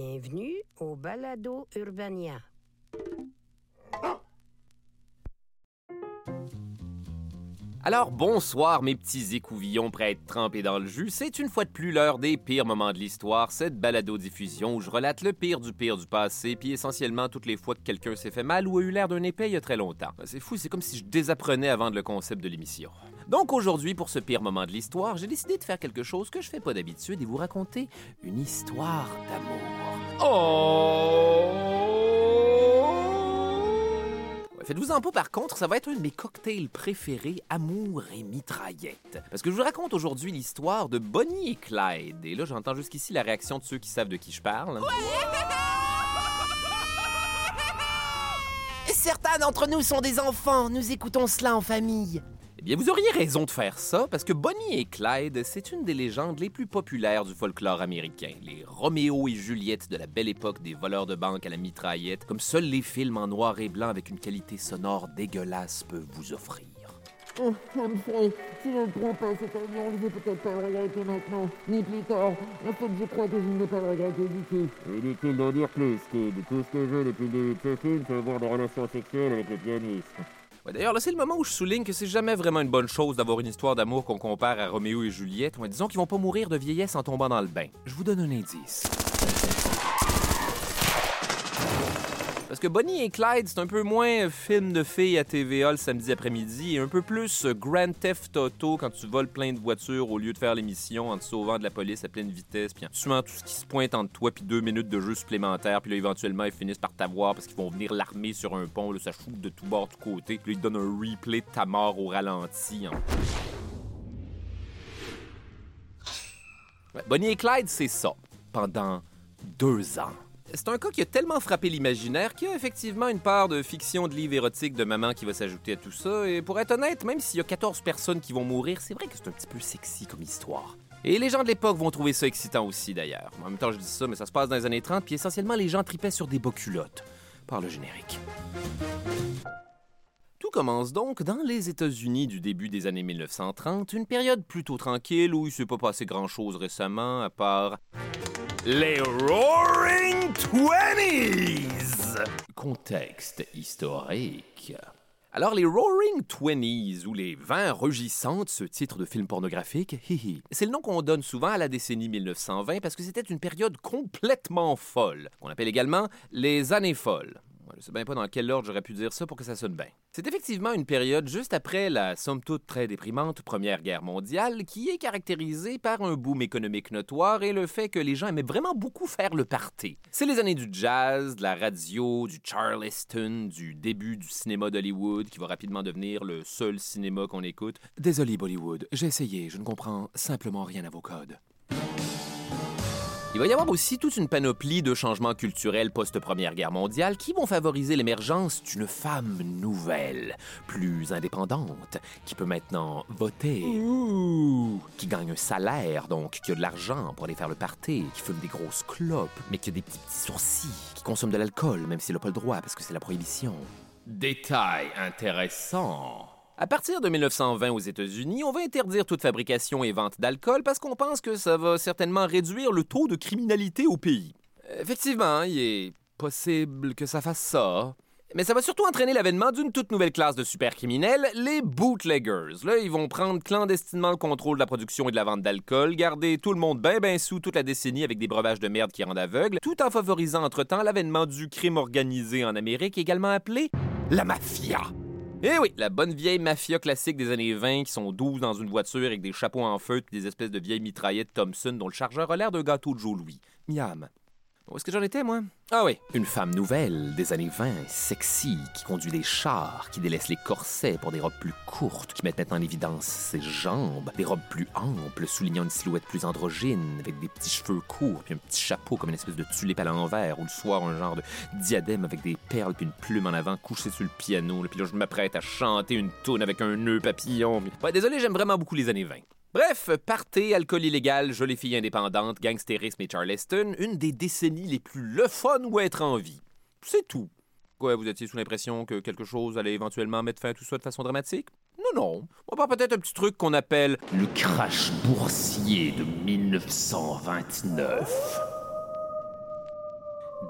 Bienvenue au Balado Urbania. Alors bonsoir mes petits écouvillons prêts à être trempés dans le jus. C'est une fois de plus l'heure des pires moments de l'histoire, cette balado-diffusion où je relate le pire du pire du passé, puis essentiellement toutes les fois que quelqu'un s'est fait mal ou a eu l'air d'un épais il y a très longtemps. C'est fou, c'est comme si je désapprenais avant le concept de l'émission. Donc aujourd'hui, pour ce pire moment de l'histoire, j'ai décidé de faire quelque chose que je fais pas d'habitude et vous raconter une histoire d'amour. Oh! Ouais, Faites-vous-en pas, par contre, ça va être un de mes cocktails préférés, amour et mitraillette. Parce que je vous raconte aujourd'hui l'histoire de Bonnie et Clyde. Et là, j'entends jusqu'ici la réaction de ceux qui savent de qui je parle. Certains d'entre nous sont des enfants, nous écoutons cela en famille. Eh bien, vous auriez raison de faire ça, parce que Bonnie et Clyde, c'est une des légendes les plus populaires du folklore américain. Les Roméo et Juliette de la belle époque des voleurs de banque à la mitraillette, comme seuls les films en noir et blanc avec une qualité sonore dégueulasse peuvent vous offrir. Oh, Humphrey, si je ne prends pas cet avion, je vais peut-être pas le regretter maintenant, ni plus tard. En fait, je crois que je ne vais pas le regretter du tout. Inutile d'en dire plus, Kid. Tout ce que je veux depuis le début de ce film, c'est avoir des relations sexuelles avec le pianiste. D'ailleurs, là, c'est le moment où je souligne que c'est jamais vraiment une bonne chose d'avoir une histoire d'amour qu'on compare à Roméo et Juliette. Ouais, disons qu'ils vont pas mourir de vieillesse en tombant dans le bain. Je vous donne un indice. Parce que Bonnie et Clyde, c'est un peu moins film de filles à TVA le samedi après-midi et un peu plus euh, Grand Theft Auto quand tu voles plein de voitures au lieu de faire l'émission en te sauvant de la police à pleine vitesse puis en tuant tout ce qui se pointe entre toi puis deux minutes de jeu supplémentaire puis là éventuellement ils finissent par t'avoir parce qu'ils vont venir l'armer sur un pont, là, ça shoot de tous bords, de tous côtés puis là, ils te donnent un replay de ta mort au ralenti. hein. Bonnie et Clyde, c'est ça. Pendant deux ans. C'est un cas qui a tellement frappé l'imaginaire qu'il y a effectivement une part de fiction de livre érotique de maman qui va s'ajouter à tout ça. Et pour être honnête, même s'il y a 14 personnes qui vont mourir, c'est vrai que c'est un petit peu sexy comme histoire. Et les gens de l'époque vont trouver ça excitant aussi d'ailleurs. En même temps, je dis ça, mais ça se passe dans les années 30, puis essentiellement les gens tripaient sur des bas culottes. Par le générique. Tout commence donc dans les États-Unis du début des années 1930, une période plutôt tranquille où il s'est pas passé grand-chose récemment, à part les Roaring Twenties! Contexte historique. Alors, les Roaring Twenties, ou les 20 rugissantes, ce titre de film pornographique, c'est le nom qu'on donne souvent à la décennie 1920 parce que c'était une période complètement folle, qu'on appelle également les années folles. Je sais bien pas dans quel ordre j'aurais pu dire ça pour que ça sonne bien. C'est effectivement une période juste après la somme toute très déprimante Première Guerre mondiale qui est caractérisée par un boom économique notoire et le fait que les gens aimaient vraiment beaucoup faire le party. C'est les années du jazz, de la radio, du Charleston, du début du cinéma d'Hollywood qui va rapidement devenir le seul cinéma qu'on écoute. Désolé Bollywood, j'ai essayé, je ne comprends simplement rien à vos codes. Il va y avoir aussi toute une panoplie de changements culturels post-Première Guerre mondiale qui vont favoriser l'émergence d'une femme nouvelle, plus indépendante, qui peut maintenant voter, Ouh. qui gagne un salaire, donc qui a de l'argent pour aller faire le party, qui fume des grosses clopes, mais qui a des petits, petits sourcils, qui consomme de l'alcool, même s'il n'a pas le droit parce que c'est la prohibition. Détail intéressant. À partir de 1920 aux États-Unis, on va interdire toute fabrication et vente d'alcool parce qu'on pense que ça va certainement réduire le taux de criminalité au pays. Effectivement, il est possible que ça fasse ça. Mais ça va surtout entraîner l'avènement d'une toute nouvelle classe de supercriminels, les bootleggers. Là, ils vont prendre clandestinement le contrôle de la production et de la vente d'alcool, garder tout le monde bien ben sous toute la décennie avec des breuvages de merde qui rendent aveugle, tout en favorisant entre-temps l'avènement du crime organisé en Amérique, également appelé la mafia. Eh oui, la bonne vieille mafia classique des années 20 qui sont 12 dans une voiture avec des chapeaux en feutre et des espèces de vieilles mitraillettes Thompson dont le chargeur a l'air d'un gâteau de Joe Louis. Miam. Où est-ce que j'en étais, moi? Ah oui, une femme nouvelle des années 20, sexy, qui conduit des chars, qui délaisse les corsets pour des robes plus courtes, qui mettent maintenant en évidence ses jambes, des robes plus amples, soulignant une silhouette plus androgyne, avec des petits cheveux courts, puis un petit chapeau comme une espèce de tulipe à l'envers, ou le soir un genre de diadème avec des perles puis une plume en avant couchée sur le piano, puis là je m'apprête à chanter une toune avec un nœud papillon. Ouais, désolé, j'aime vraiment beaucoup les années 20. Bref, party, alcool illégal, jolies filles indépendantes, gangstérisme et Charleston, une des décennies les plus le fun où être en vie. C'est tout. Quoi, vous étiez sous l'impression que quelque chose allait éventuellement mettre fin à tout ça de façon dramatique? Non, non. On va peut-être un petit truc qu'on appelle le crash boursier de 1929.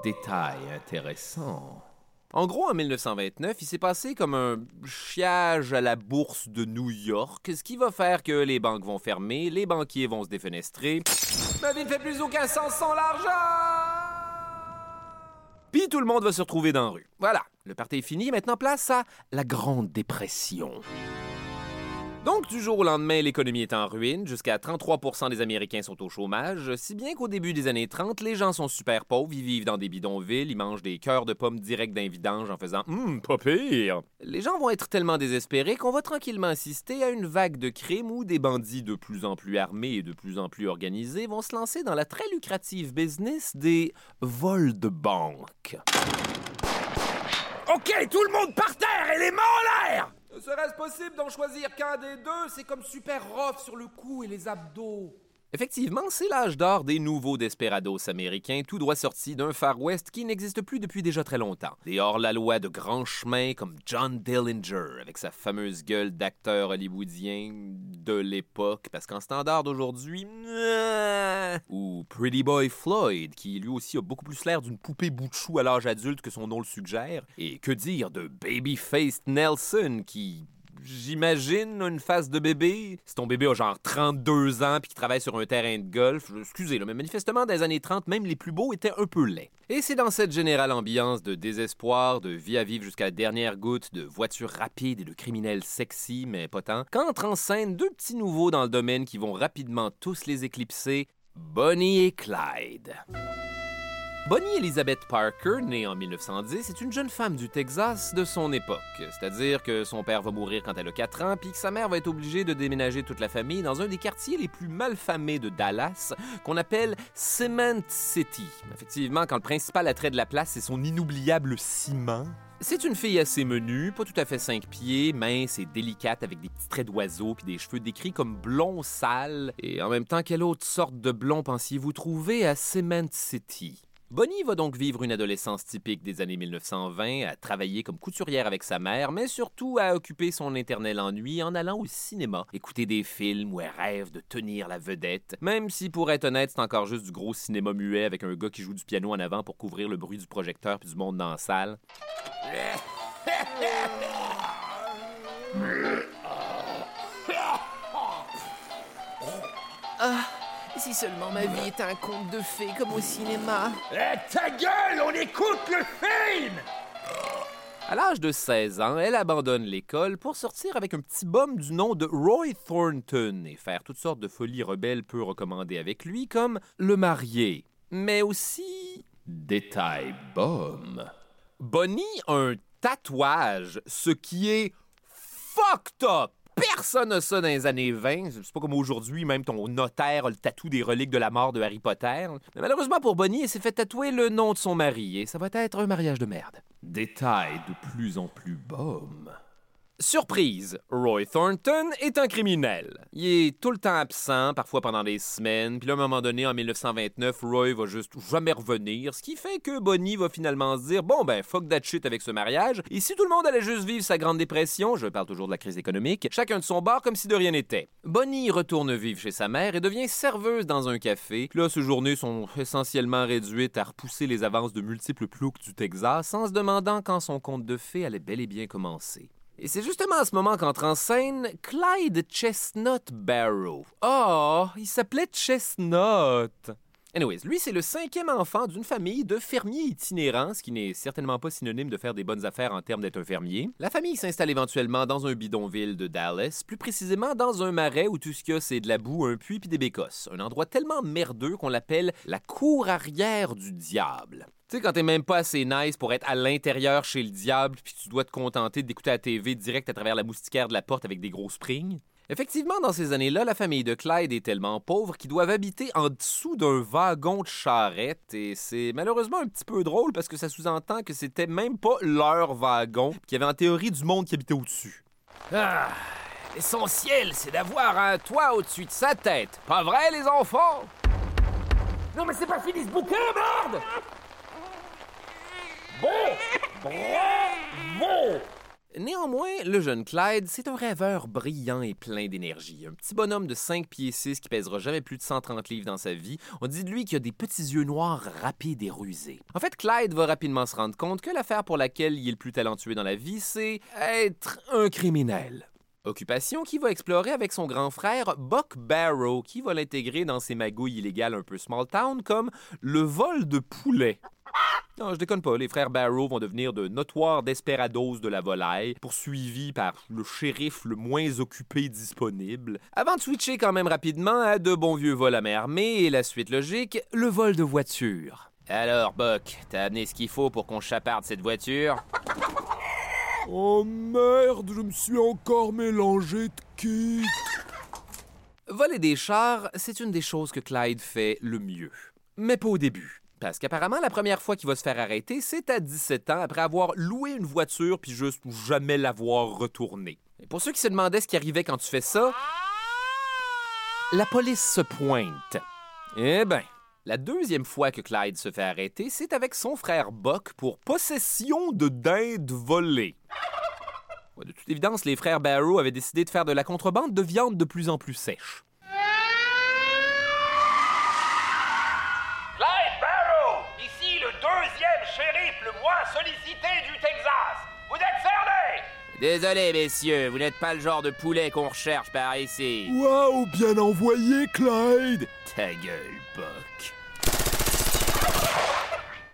Détail intéressant. En gros, en 1929, il s'est passé comme un chiage à la bourse de New York, ce qui va faire que les banques vont fermer, les banquiers vont se défenestrer. Ma vie ne fait plus aucun sens sans l'argent! Puis tout le monde va se retrouver dans la rue. Voilà, le party est fini, maintenant place à la Grande Dépression. Donc, du jour au lendemain, l'économie est en ruine. Jusqu'à 33% des Américains sont au chômage. Si bien qu'au début des années 30, les gens sont super pauvres, ils vivent dans des bidonvilles, ils mangent des cœurs de pommes direct d'un vidange en faisant Hum, pas pire. Les gens vont être tellement désespérés qu'on va tranquillement assister à une vague de crimes où des bandits de plus en plus armés et de plus en plus organisés vont se lancer dans la très lucrative business des vols de banque. OK, tout le monde par terre et les mains en l'air! Serait-ce possible d'en choisir qu'un des deux? C'est comme super rough sur le cou et les abdos. Effectivement, c'est l'âge d'or des nouveaux desperados américains, tout droit sortis d'un Far West qui n'existe plus depuis déjà très longtemps. Des hors-la-loi de grands chemins comme John Dillinger, avec sa fameuse gueule d'acteur hollywoodien de l'époque, parce qu'en standard d'aujourd'hui, ou Pretty Boy Floyd, qui lui aussi a beaucoup plus l'air d'une poupée bout de chou à l'âge adulte que son nom le suggère, et que dire de Babyface Nelson, qui j'imagine, une face de bébé. Si ton bébé a genre 32 ans puis qui travaille sur un terrain de golf, excusez, le mais manifestement, dans les années 30, même les plus beaux étaient un peu laids. Et c'est dans cette générale ambiance de désespoir, de vie à vivre jusqu'à la dernière goutte, de voitures rapides et de criminels sexy, mais pas qu'entrent en scène deux petits nouveaux dans le domaine qui vont rapidement tous les éclipser, Bonnie et Clyde. Bonnie Elizabeth Parker, née en 1910, est une jeune femme du Texas de son époque. C'est-à-dire que son père va mourir quand elle a 4 ans, puis que sa mère va être obligée de déménager toute la famille dans un des quartiers les plus malfamés de Dallas, qu'on appelle Cement City. Effectivement, quand le principal attrait de la place, c'est son inoubliable ciment. C'est une fille assez menue, pas tout à fait cinq pieds, mince et délicate avec des petits traits d'oiseau puis des cheveux décrits comme blond sale. Et en même temps, quelle autre sorte de blond pensiez-vous trouver à Cement City? Bonnie va donc vivre une adolescence typique des années 1920, à travailler comme couturière avec sa mère, mais surtout à occuper son éternel ennui en allant au cinéma, écouter des films où elle rêve de tenir la vedette, même si pour être honnête, c'est encore juste du gros cinéma muet avec un gars qui joue du piano en avant pour couvrir le bruit du projecteur puis du monde dans la salle. Ah, si seulement ma vie était un conte de fées comme au cinéma. Eh, ta gueule, on écoute le film! À l'âge de 16 ans, elle abandonne l'école pour sortir avec un petit bum du nom de Roy Thornton et faire toutes sortes de folies rebelles peu recommandées avec lui, comme le marier. Mais aussi. Détail bum. Bonnie a un tatouage, ce qui est fucked up. Personne n'a ça dans les années 20. C'est pas comme aujourd'hui, même ton notaire a le tatou des reliques de la mort de Harry Potter. Mais malheureusement pour Bonnie, elle s'est fait tatouer le nom de son mari et ça va être un mariage de merde. Détail de plus en plus baume. Surprise, Roy Thornton est un criminel. Il est tout le temps absent, parfois pendant des semaines, puis à un moment donné, en 1929, Roy va juste jamais revenir, ce qui fait que Bonnie va finalement se dire bon ben fuck that shit avec ce mariage, et si tout le monde allait juste vivre sa grande dépression, je parle toujours de la crise économique, chacun de son bar comme si de rien n'était. Bonnie retourne vivre chez sa mère et devient serveuse dans un café. Puis là, ses journées sont essentiellement réduites à repousser les avances de multiples ploucs du Texas en se demandant quand son conte de fées allait bel et bien commencer. Et c'est justement à ce moment qu'entre en scène Clyde Chestnut Barrow. Oh, il s'appelait Chestnut. Anyways, lui, c'est le cinquième enfant d'une famille de fermiers itinérants, ce qui n'est certainement pas synonyme de faire des bonnes affaires en termes d'être un fermier. La famille s'installe éventuellement dans un bidonville de Dallas, plus précisément dans un marais où tout ce qu'il y a, c'est de la boue, un puits puis des bécosses. Un endroit tellement merdeux qu'on l'appelle la cour arrière du diable. Tu sais, quand t'es même pas assez nice pour être à l'intérieur chez le diable, puis tu dois te contenter d'écouter la TV direct à travers la moustiquaire de la porte avec des gros springs. Effectivement, dans ces années-là, la famille de Clyde est tellement pauvre qu'ils doivent habiter en dessous d'un wagon de charrette, et c'est malheureusement un petit peu drôle parce que ça sous-entend que c'était même pas leur wagon, qu'il y avait en théorie du monde qui habitait au-dessus. Ah, l'essentiel, c'est d'avoir un toit au-dessus de sa tête. Pas vrai, les enfants? Non, mais c'est pas fini ce bouquin, merde! Bon! Bravo! Néanmoins, le jeune Clyde, c'est un rêveur brillant et plein d'énergie. Un petit bonhomme de 5 pieds 6 qui pèsera jamais plus de 130 livres dans sa vie. On dit de lui qu'il a des petits yeux noirs rapides et rusés. En fait, Clyde va rapidement se rendre compte que l'affaire pour laquelle il est le plus talentueux dans la vie, c'est être un criminel. Occupation qu'il va explorer avec son grand frère Buck Barrow, qui va l'intégrer dans ses magouilles illégales un peu small town comme le vol de poulet. Non, je déconne pas, les frères Barrow vont devenir de notoires desperados de la volaille, poursuivis par le shérif le moins occupé disponible, avant de switcher quand même rapidement à de bons vieux vols à main armée et la suite logique, le vol de voiture. Alors, Buck, t'as amené ce qu'il faut pour qu'on chaparde cette voiture? Oh merde, je me suis encore mélangé de kit. Voler des chars, c'est une des choses que Clyde fait le mieux. Mais pas au début. Parce qu'apparemment, la première fois qu'il va se faire arrêter, c'est à 17 ans, après avoir loué une voiture puis juste jamais l'avoir retournée. Et pour ceux qui se demandaient ce qui arrivait quand tu fais ça, la police se pointe. Eh ben, la deuxième fois que Clyde se fait arrêter, c'est avec son frère Buck pour possession de dinde volée. De toute évidence, les frères Barrow avaient décidé de faire de la contrebande de viande de plus en plus sèche. Désolé, messieurs, vous n'êtes pas le genre de poulet qu'on recherche par ici. Waouh, bien envoyé, Clyde. Ta gueule, Buck.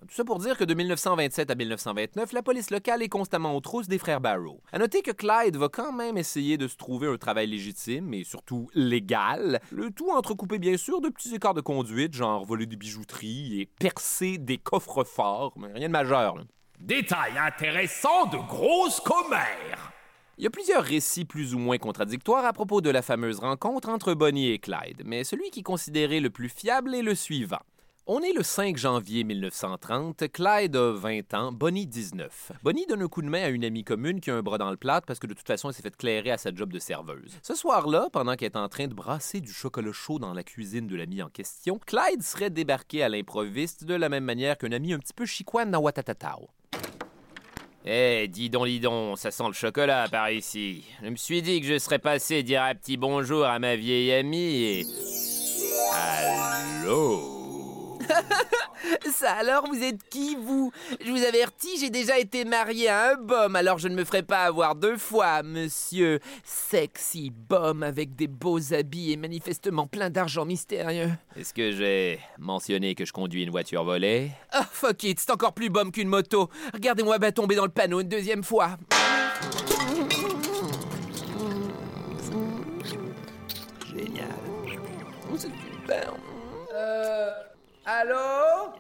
Tout ça pour dire que de 1927 à 1929, la police locale est constamment aux trousses des frères Barrow. À noter que Clyde va quand même essayer de se trouver un travail légitime et surtout légal, le tout entrecoupé bien sûr de petits écarts de conduite, genre voler des bijouteries et percer des coffres forts, mais rien de majeur. là. Détail intéressant de grosses commères. Il y a plusieurs récits plus ou moins contradictoires à propos de la fameuse rencontre entre Bonnie et Clyde, mais celui qui est considéré le plus fiable est le suivant. On est le 5 janvier 1930, Clyde a 20 ans, Bonnie 19. Bonnie donne un coup de main à une amie commune qui a un bras dans le plâtre parce que de toute façon elle s'est fait clairer à sa job de serveuse. Ce soir-là, pendant qu'elle est en train de brasser du chocolat chaud dans la cuisine de l'ami en question, Clyde serait débarqué à l'improviste de la même manière qu'un ami un petit peu chicoine dans Watatatao. Eh, dis donc, dis ça sent le chocolat par ici. Je me suis dit que je serais passé dire un petit bonjour à ma vieille amie et. Allô? Ça alors, vous êtes qui, vous? Je vous avertis, j'ai déjà été marié à un bum, alors je ne me ferai pas avoir deux fois, monsieur. Sexy bum avec des beaux habits et manifestement plein d'argent mystérieux. Est-ce que j'ai mentionné que je conduis une voiture volée? Oh, fuck it, c'est encore plus bum qu'une moto. Regardez-moi bien tomber dans le panneau une deuxième fois. Génial. Allô?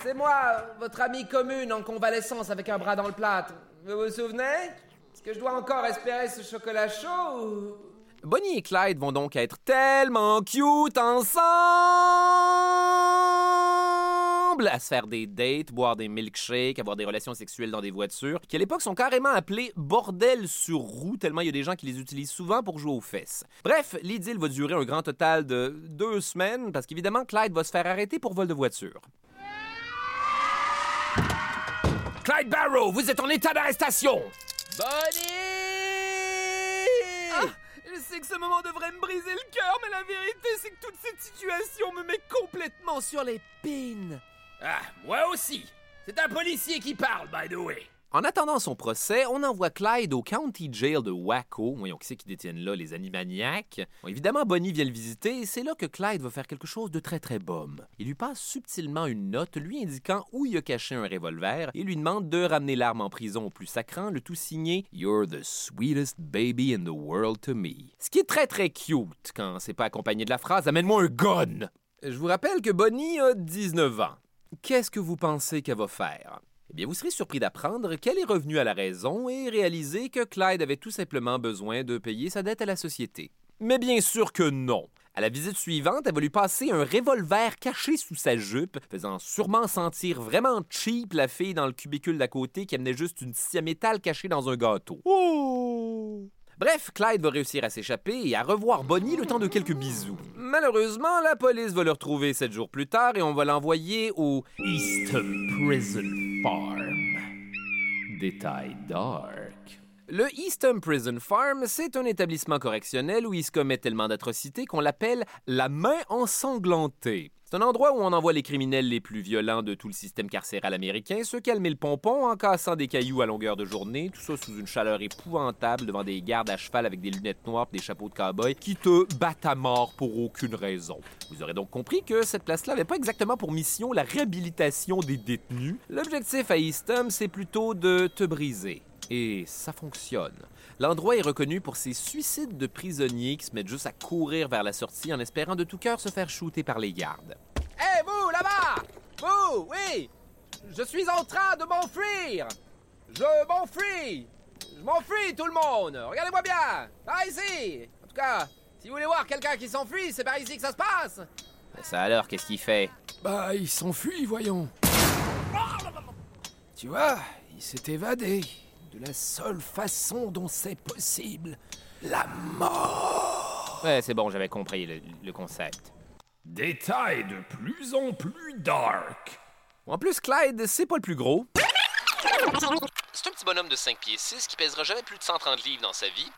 C'est moi, votre ami commune en convalescence avec un bras dans le plâtre. Vous vous souvenez? Est-ce que je dois encore espérer ce chocolat chaud ou... Bonnie et Clyde vont donc être tellement cute ensemble à se faire des dates, boire des milkshakes, avoir des relations sexuelles dans des voitures, qui à l'époque sont carrément appelés bordel sur roue, tellement il y a des gens qui les utilisent souvent pour jouer aux fesses. Bref, l'idylle va durer un grand total de deux semaines, parce qu'évidemment, Clyde va se faire arrêter pour vol de voiture. Clyde Barrow, vous êtes en état d'arrestation! Bonnie Ah, je sais que ce moment devrait me briser le cœur, mais la vérité, c'est que toute cette situation me met complètement sur les pins. Ah, moi aussi! C'est un policier qui parle, by the way! En attendant son procès, on envoie Clyde au County Jail de Waco. Voyons qui c'est qui détiennent là, les animaniacs? Bon, évidemment, Bonnie vient le visiter et c'est là que Clyde va faire quelque chose de très très bum. Il lui passe subtilement une note lui indiquant où il a caché un revolver et lui demande de ramener l'arme en prison au plus sacrant, le tout signé You're the sweetest baby in the world to me. Ce qui est très très cute quand c'est pas accompagné de la phrase Amène-moi un gun! Je vous rappelle que Bonnie a 19 ans. Qu'est-ce que vous pensez qu'elle va faire? Eh bien, vous serez surpris d'apprendre qu'elle est revenue à la raison et réaliser que Clyde avait tout simplement besoin de payer sa dette à la société. Mais bien sûr que non. À la visite suivante, elle va lui passer un revolver caché sous sa jupe, faisant sûrement sentir vraiment cheap la fille dans le cubicule d'à côté qui amenait juste une scie à métal cachée dans un gâteau. Oh! Bref, Clyde va réussir à s'échapper et à revoir Bonnie le temps de quelques bisous. Malheureusement, la police va le retrouver sept jours plus tard et on va l'envoyer au Eastham Prison Farm. Détail dark. Le Eastham Prison Farm, c'est un établissement correctionnel où il se commet tellement d'atrocités qu'on l'appelle la main ensanglantée. C'est un endroit où on envoie les criminels les plus violents de tout le système carcéral américain se calmer le pompon en cassant des cailloux à longueur de journée, tout ça sous une chaleur épouvantable devant des gardes à cheval avec des lunettes noires et des chapeaux de cow-boy qui te battent à mort pour aucune raison. Vous aurez donc compris que cette place-là n'avait pas exactement pour mission la réhabilitation des détenus. L'objectif à Eastham, c'est plutôt de te briser. Et ça fonctionne. L'endroit est reconnu pour ses suicides de prisonniers qui se mettent juste à courir vers la sortie en espérant de tout cœur se faire shooter par les gardes. Hé, vous, là-bas! Vous, oui! Je suis en train de m'enfuir! Je m'enfuis! Je m'enfuis, tout le monde! Regardez-moi bien! Par ici! En tout cas, si vous voulez voir quelqu'un qui s'enfuit, c'est par ici que ça se passe! Ça alors, qu'est-ce qu'il fait? Bah, il s'enfuit, voyons. Tu vois, il s'est évadé. De la seule façon dont c'est possible. La mort. Ouais, c'est bon, j'avais compris le, le concept. Détail de plus en plus dark. En plus, Clyde, c'est pas le plus gros. C'est un petit bonhomme de 5 pieds 6 qui pèsera jamais plus de 130 livres dans sa vie.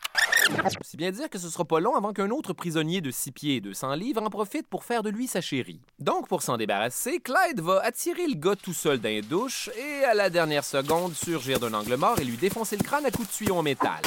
C'est bien dire que ce sera pas long avant qu'un autre prisonnier de 6 pieds et 200 livres en profite pour faire de lui sa chérie. Donc, pour s'en débarrasser, Clyde va attirer le gars tout seul dans les douches et, à la dernière seconde, surgir d'un angle mort et lui défoncer le crâne à coups de tuyau en métal.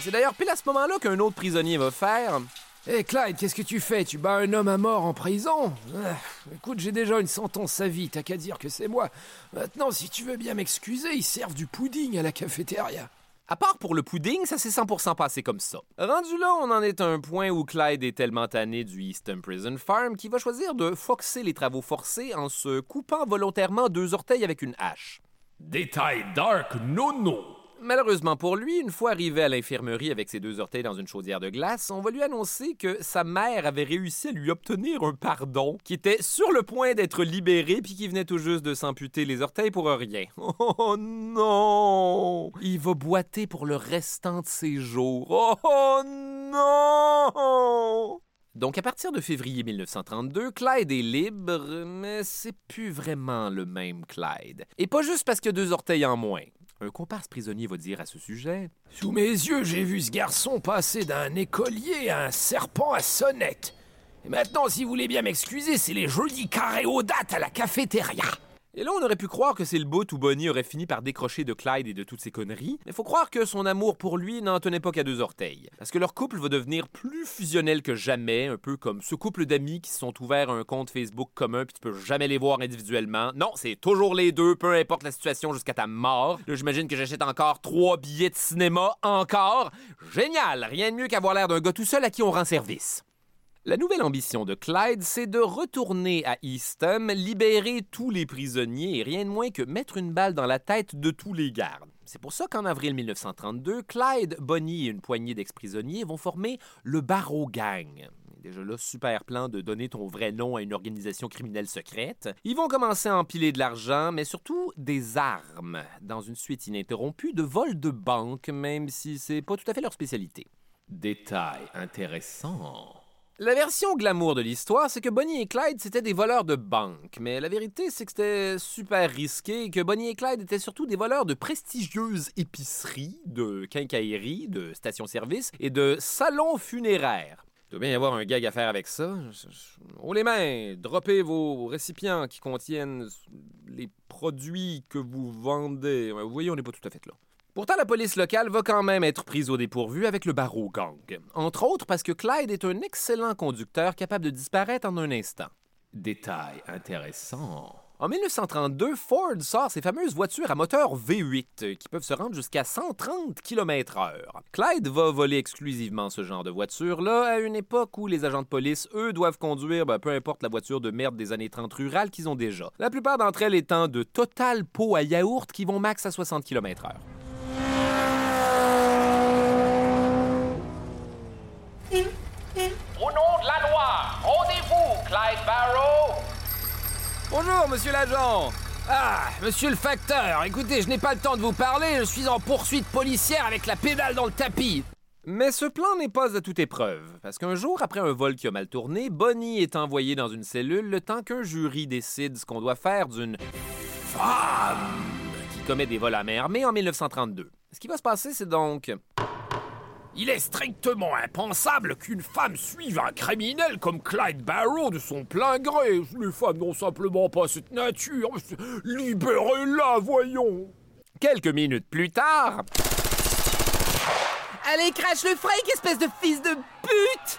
C'est d'ailleurs pile à ce moment-là qu'un autre prisonnier va faire Hé Clyde, qu'est-ce que tu fais? Tu bats un homme à mort en prison? Ah, Écoute, j'ai déjà une sentence à vie, t'as qu'à dire que c'est moi. Maintenant, si tu veux bien m'excuser, ils servent du pudding à la cafétéria. À part pour le pudding, ça s'est 100% passé comme ça. Rendu là, on en est à un point où Clyde est tellement tanné du Easton Prison Farm qu'il va choisir de foxer les travaux forcés en se coupant volontairement deux orteils avec une hache. Détail dark nono. Malheureusement pour lui, une fois arrivé à l'infirmerie avec ses deux orteils dans une chaudière de glace, on va lui annoncer que sa mère avait réussi à lui obtenir un pardon, qui était sur le point d'être libéré puis qui venait tout juste de s'amputer les orteils pour rien. Oh non! Il va boiter pour le restant de ses jours. Oh non! Donc, à partir de février 1932, Clyde est libre, mais c'est plus vraiment le même Clyde. Et pas juste parce qu'il a deux orteils en moins. Un comparse prisonnier va dire à ce sujet Sous mes yeux, j'ai vu ce garçon passer d'un écolier à un serpent à sonnette. Et maintenant, si vous voulez bien m'excuser, c'est les jolis carrés aux dates à la cafétéria. Et là, on aurait pu croire que c'est le bout où Bonnie aurait fini par décrocher de Clyde et de toutes ses conneries, mais faut croire que son amour pour lui n'en tenait pas qu'à deux orteils. Parce que leur couple va devenir plus fusionnel que jamais, un peu comme ce couple d'amis qui se sont ouverts un compte Facebook commun puis tu peux jamais les voir individuellement. Non, c'est toujours les deux, peu importe la situation jusqu'à ta mort. Là, j'imagine que j'achète encore trois billets de cinéma, encore. Génial! Rien de mieux qu'avoir l'air d'un gars tout seul à qui on rend service. La nouvelle ambition de Clyde, c'est de retourner à Eastham, libérer tous les prisonniers et rien de moins que mettre une balle dans la tête de tous les gardes. C'est pour ça qu'en avril 1932, Clyde, Bonnie et une poignée d'ex-prisonniers vont former le Barrow Gang. Déjà là, super plan de donner ton vrai nom à une organisation criminelle secrète. Ils vont commencer à empiler de l'argent, mais surtout des armes, dans une suite ininterrompue de vols de banque, même si c'est pas tout à fait leur spécialité. Détail intéressant. La version glamour de l'histoire, c'est que Bonnie et Clyde, c'était des voleurs de banque. Mais la vérité, c'est que c'était super risqué et que Bonnie et Clyde étaient surtout des voleurs de prestigieuses épiceries, de quincailleries, de stations-service et de salons funéraires. Il doit bien y avoir un gag à faire avec ça. Oh les mains, droppez vos récipients qui contiennent les produits que vous vendez. Vous voyez, on n'est pas tout à fait là. Pourtant, la police locale va quand même être prise au dépourvu avec le barreau gang. Entre autres parce que Clyde est un excellent conducteur capable de disparaître en un instant. Détail intéressant. En 1932, Ford sort ses fameuses voitures à moteur V8 qui peuvent se rendre jusqu'à 130 km/h. Clyde va voler exclusivement ce genre de voiture-là à une époque où les agents de police, eux, doivent conduire ben, peu importe la voiture de merde des années 30 rurales qu'ils ont déjà. La plupart d'entre elles étant de total pots à yaourt qui vont max à 60 km/h. Au nom de la loi, rendez-vous, Clyde Barrow. Bonjour, monsieur l'agent. Ah, monsieur le facteur, écoutez, je n'ai pas le temps de vous parler, je suis en poursuite policière avec la pédale dans le tapis. Mais ce plan n'est pas à toute épreuve, parce qu'un jour après un vol qui a mal tourné, Bonnie est envoyée dans une cellule le temps qu'un jury décide ce qu'on doit faire d'une femme qui commet des vols à main armée en 1932. Ce qui va se passer, c'est donc... Il est strictement impensable qu'une femme suive un criminel comme Clyde Barrow de son plein gré. Les femmes n'ont simplement pas cette nature. Libérez-la, voyons. Quelques minutes plus tard... Allez, crache le fric, espèce de fils de pute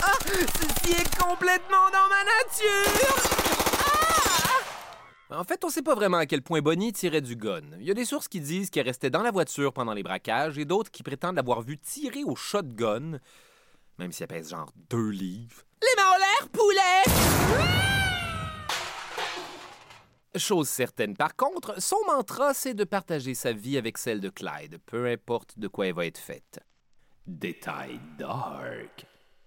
Ah, Ceci est complètement dans ma nature En fait, on sait pas vraiment à quel point Bonnie tirait du gun. Il y a des sources qui disent qu'elle restait dans la voiture pendant les braquages et d'autres qui prétendent l'avoir vu tirer au shotgun, même si elle pèse genre deux livres. Les mains en l'air, poulet Chose certaine par contre, son mantra, c'est de partager sa vie avec celle de Clyde, peu importe de quoi elle va être faite. Détail dark.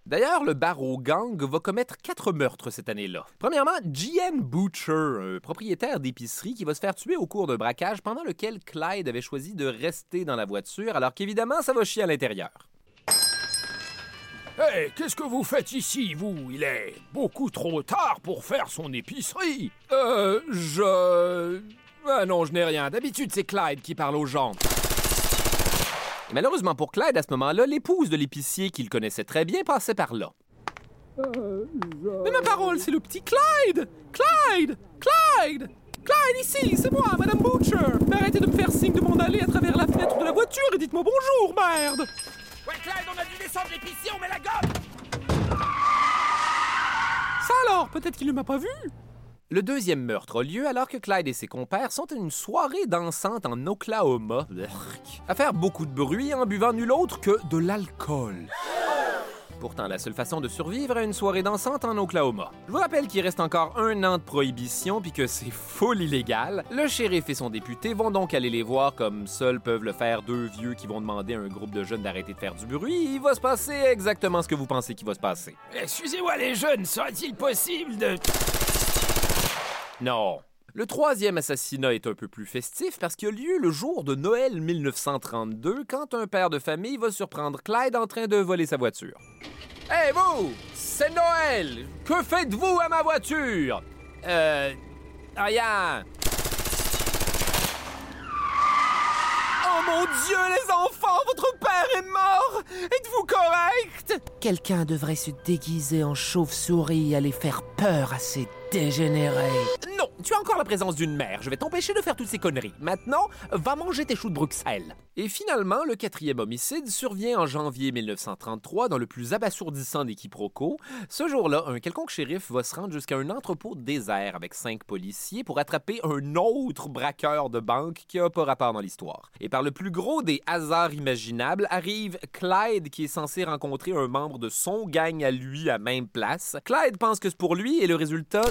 D'ailleurs, le Barrow Gang va commettre quatre meurtres cette année-là. Premièrement, G.N. Butcher, un propriétaire d'épicerie qui va se faire tuer au cours d'un braquage pendant lequel Clyde avait choisi de rester dans la voiture, alors qu'évidemment, ça va chier à l'intérieur. Hé, qu'est-ce que vous faites ici, vous? Il est beaucoup trop tard pour faire son épicerie. Euh, je... Ah non, je n'ai rien. D'habitude, c'est Clyde qui parle aux gens. Et malheureusement pour Clyde, à ce moment-là, l'épouse de l'épicier qu'il connaissait très bien passait par là. Mais ma parole, c'est le petit Clyde! Clyde! Clyde! Clyde, ici, c'est moi, Madame Butcher! Mais arrêtez de me faire signe de m'en aller à travers la fenêtre de la voiture et dites-moi bonjour, merde! Ouais, Clyde, on a dû descendre l'épicier, on met la gomme Ça alors, peut-être qu'il ne m'a pas vu? Le deuxième meurtre a lieu alors que Clyde et ses compères sont à une soirée dansante en Oklahoma, à faire beaucoup de bruit en buvant nul autre que de l'alcool. Pourtant, la seule façon de survivre à une soirée dansante en Oklahoma. Je vous rappelle qu'il reste encore un an de prohibition puis que c'est full illégal. Le shérif et son député vont donc aller les voir comme seuls peuvent le faire deux vieux qui vont demander à un groupe de jeunes d'arrêter de faire du bruit. Il va se passer exactement ce que vous pensez qu'il va se passer. Excusez-moi, les jeunes, serait-il possible de. Non. Le troisième assassinat est un peu plus festif parce qu'il a lieu le jour de Noël 1932 quand un père de famille va surprendre Clyde en train de voler sa voiture. Hé vous! C'est Noël! Que faites-vous à ma voiture? Euh. Rien! Oh mon Dieu, les enfants! Votre père est mort! Êtes-vous correct? Quelqu'un devrait se déguiser en chauve-souris et aller faire peur à ces dégénérés. Non, tu as encore la présence d'une mère. Je vais t'empêcher de faire toutes ces conneries. Maintenant, va manger tes choux de Bruxelles. Et finalement, le quatrième homicide survient en janvier 1933 dans le plus abasourdissant des quiproquos. Ce jour-là, un quelconque shérif va se rendre jusqu'à un entrepôt désert avec cinq policiers pour attraper un autre braqueur de banque qui a pas rapport dans l'histoire. Et par le plus gros des hasards imaginables, arrive Clyde qui est censé rencontrer un membre de son gang à lui à même place. Clyde pense que c'est pour lui et le résultat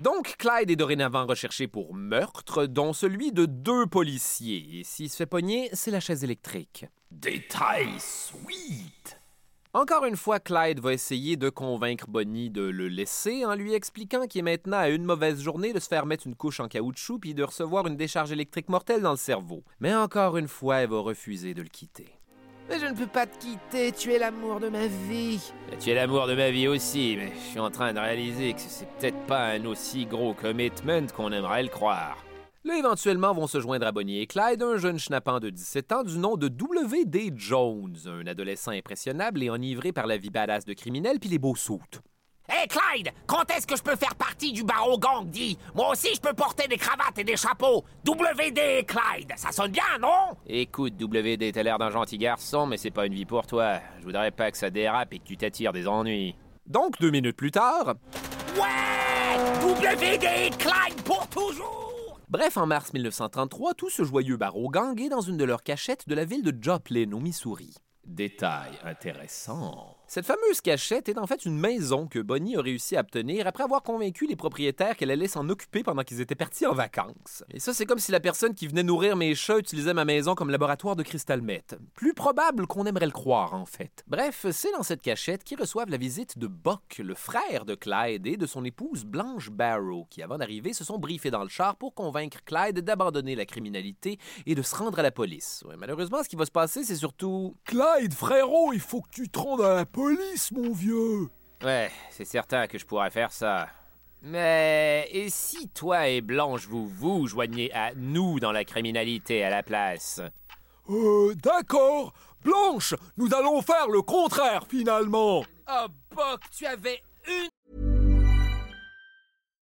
Donc, Clyde est dorénavant recherché pour meurtre, dont celui de deux policiers. Et s'il se fait pogner, c'est la chaise électrique. Détail sweet! Encore une fois, Clyde va essayer de convaincre Bonnie de le laisser en lui expliquant qu'il est maintenant à une mauvaise journée de se faire mettre une couche en caoutchouc puis de recevoir une décharge électrique mortelle dans le cerveau. Mais encore une fois, elle va refuser de le quitter. Mais je ne peux pas te quitter, tu es l'amour de ma vie. Tu es l'amour de ma vie aussi, mais je suis en train de réaliser que c'est peut-être pas un aussi gros commitment qu'on aimerait le croire. Là, éventuellement, vont se joindre à Bonnie et Clyde un jeune schnappant de 17 ans du nom de W.D. Jones, un adolescent impressionnable et enivré par la vie badass de criminel puis les beaux soutes. Hé Clyde, quand est-ce que je peux faire partie du barreau gang, dis? Moi aussi, je peux porter des cravates et des chapeaux. WD Clyde, ça sonne bien, non? Écoute, WD, t'as l'air d'un gentil garçon, mais c'est pas une vie pour toi. Je voudrais pas que ça dérape et que tu t'attires des ennuis. Donc, deux minutes plus tard... Ouais WD Clyde pour toujours Bref, en mars 1933, tout ce joyeux barreau gang est dans une de leurs cachettes de la ville de Joplin, au Missouri. Détail intéressant. Cette fameuse cachette est en fait une maison que Bonnie a réussi à obtenir après avoir convaincu les propriétaires qu'elle allait s'en occuper pendant qu'ils étaient partis en vacances. Et ça, c'est comme si la personne qui venait nourrir mes chats utilisait ma maison comme laboratoire de cristal meth. Plus probable qu'on aimerait le croire, en fait. Bref, c'est dans cette cachette qu'ils reçoivent la visite de Buck, le frère de Clyde, et de son épouse Blanche Barrow, qui, avant d'arriver, se sont briefés dans le char pour convaincre Clyde d'abandonner la criminalité et de se rendre à la police. Ouais, malheureusement, ce qui va se passer, c'est surtout... Clyde, frérot, il faut que tu te rendes à la police police, mon vieux. Ouais, c'est certain que je pourrais faire ça. Mais et si toi et Blanche vous vous joignez à nous dans la criminalité à la place? Euh, d'accord. Blanche, nous allons faire le contraire finalement. Oh, Buck, tu avais une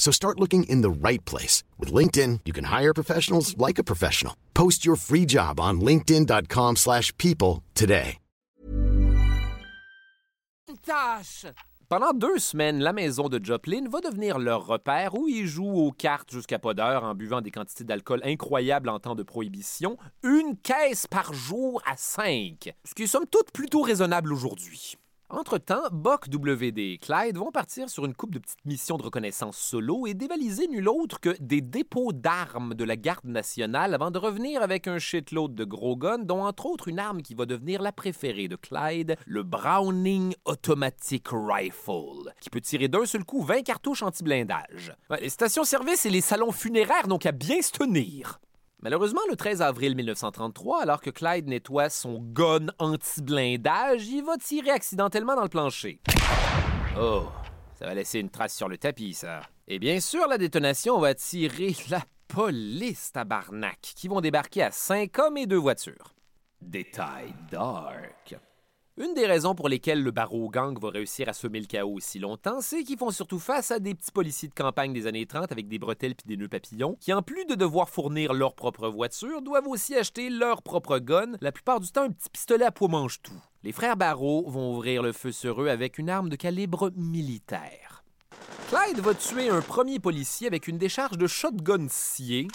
So start looking in the right place. With LinkedIn, you can hire professionals like a professional. Post your free job on linkedin.com slash people today. tâche. Pendant deux semaines, la maison de Joplin va devenir leur repère où ils jouent aux cartes jusqu'à pas d'heure en buvant des quantités d'alcool incroyables en temps de prohibition, une caisse par jour à cinq, ce qui est somme toute plutôt raisonnable aujourd'hui. Entre-temps, Buck, WD et Clyde vont partir sur une coupe de petites missions de reconnaissance solo et dévaliser nul autre que des dépôts d'armes de la garde nationale avant de revenir avec un shitload de gros guns, dont entre autres une arme qui va devenir la préférée de Clyde, le Browning Automatic Rifle, qui peut tirer d'un seul coup 20 cartouches anti-blindage. Les stations-service et les salons funéraires n'ont qu'à bien se tenir. Malheureusement, le 13 avril 1933, alors que Clyde nettoie son gun anti-blindage, il va tirer accidentellement dans le plancher. Oh, ça va laisser une trace sur le tapis, ça. Et bien sûr, la détonation va attirer la police tabarnak, qui vont débarquer à cinq hommes et deux voitures. Détail dark. Une des raisons pour lesquelles le barreau gang va réussir à semer le chaos aussi longtemps, c'est qu'ils font surtout face à des petits policiers de campagne des années 30 avec des bretelles puis des nœuds papillons, qui en plus de devoir fournir leur propre voiture, doivent aussi acheter leur propre gun, la plupart du temps un petit pistolet à poids mange-tout. Les frères Barreau vont ouvrir le feu sur eux avec une arme de calibre militaire. Clyde va tuer un premier policier avec une décharge de shotgun scié,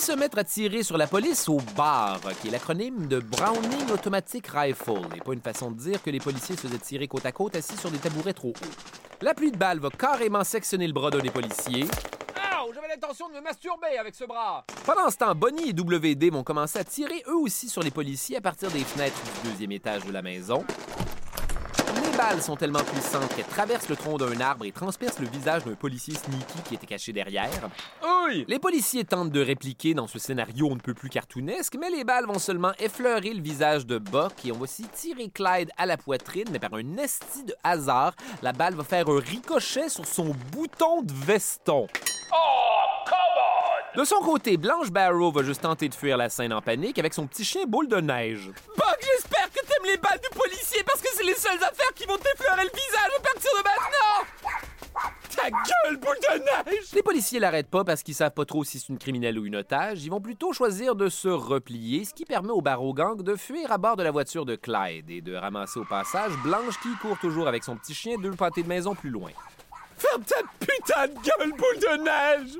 se mettre à tirer sur la police au bar, qui est l'acronyme de Browning Automatic Rifle, et pas une façon de dire que les policiers se faisaient tirer côte à côte assis sur des tabourets trop hauts. La pluie de balles va carrément sectionner le bras d'un des policiers. Oh, j'avais l'intention de me masturber avec ce bras. Pendant ce temps, Bonnie et WD vont commencer à tirer eux aussi sur les policiers à partir des fenêtres du deuxième étage de la maison. Mais balles sont tellement puissantes qu'elles traversent le tronc d'un arbre et transpercent le visage d'un policier sneaky qui était caché derrière. Oui! Les policiers tentent de répliquer dans ce scénario on ne peut plus cartoonesque, mais les balles vont seulement effleurer le visage de Buck et on va aussi tirer Clyde à la poitrine, mais par un esti de hasard, la balle va faire un ricochet sur son bouton de veston. Oh, come on! De son côté, Blanche Barrow va juste tenter de fuir la scène en panique avec son petit chien boule de neige. Buck, j'espère les balles du policier parce que c'est les seules affaires qui vont t'effleurer le visage à partir de maintenant! Ta gueule, boule de neige! Les policiers l'arrêtent pas parce qu'ils savent pas trop si c'est une criminelle ou une otage. Ils vont plutôt choisir de se replier, ce qui permet au barreau gang de fuir à bord de la voiture de Clyde et de ramasser au passage Blanche qui court toujours avec son petit chien deux pâtés de maison plus loin. Ferme ta putain de gueule, boule de neige!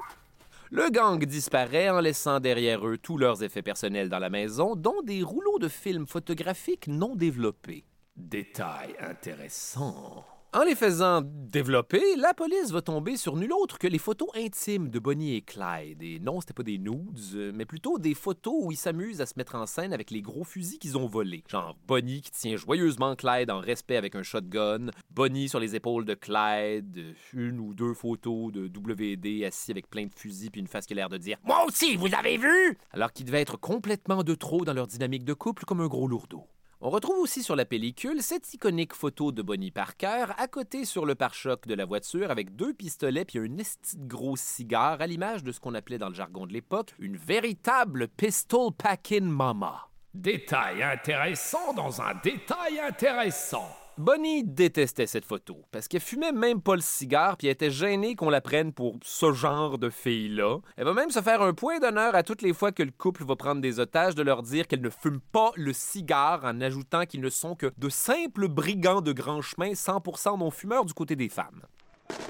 Le gang disparaît en laissant derrière eux tous leurs effets personnels dans la maison, dont des rouleaux de films photographiques non développés. Détail intéressant. En les faisant développer, la police va tomber sur nul autre que les photos intimes de Bonnie et Clyde. Et non, c'était pas des nudes, euh, mais plutôt des photos où ils s'amusent à se mettre en scène avec les gros fusils qu'ils ont volés. Genre Bonnie qui tient joyeusement Clyde en respect avec un shotgun, Bonnie sur les épaules de Clyde, euh, une ou deux photos de WD assis avec plein de fusils puis une face qui a l'air de dire Moi aussi, vous avez vu? alors qu'ils devaient être complètement de trop dans leur dynamique de couple comme un gros lourdeau. On retrouve aussi sur la pellicule cette iconique photo de Bonnie Parker à côté sur le pare-choc de la voiture avec deux pistolets puis un esti gros cigare à l'image de ce qu'on appelait dans le jargon de l'époque une véritable pistol packing mama. Détail intéressant dans un détail intéressant. Bonnie détestait cette photo parce qu'elle fumait même pas le cigare puis elle était gênée qu'on la prenne pour ce genre de fille-là. Elle va même se faire un point d'honneur à toutes les fois que le couple va prendre des otages de leur dire qu'elle ne fume pas le cigare en ajoutant qu'ils ne sont que de simples brigands de grand chemin 100% non fumeurs du côté des femmes. Ok, tout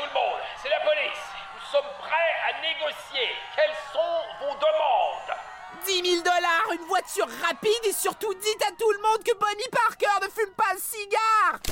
le monde, c'est la police. Nous sommes prêts à négocier. Quelles sont 10 000 dollars, une voiture rapide et surtout dites à tout le monde que Bonnie Parker ne fume pas le cigare!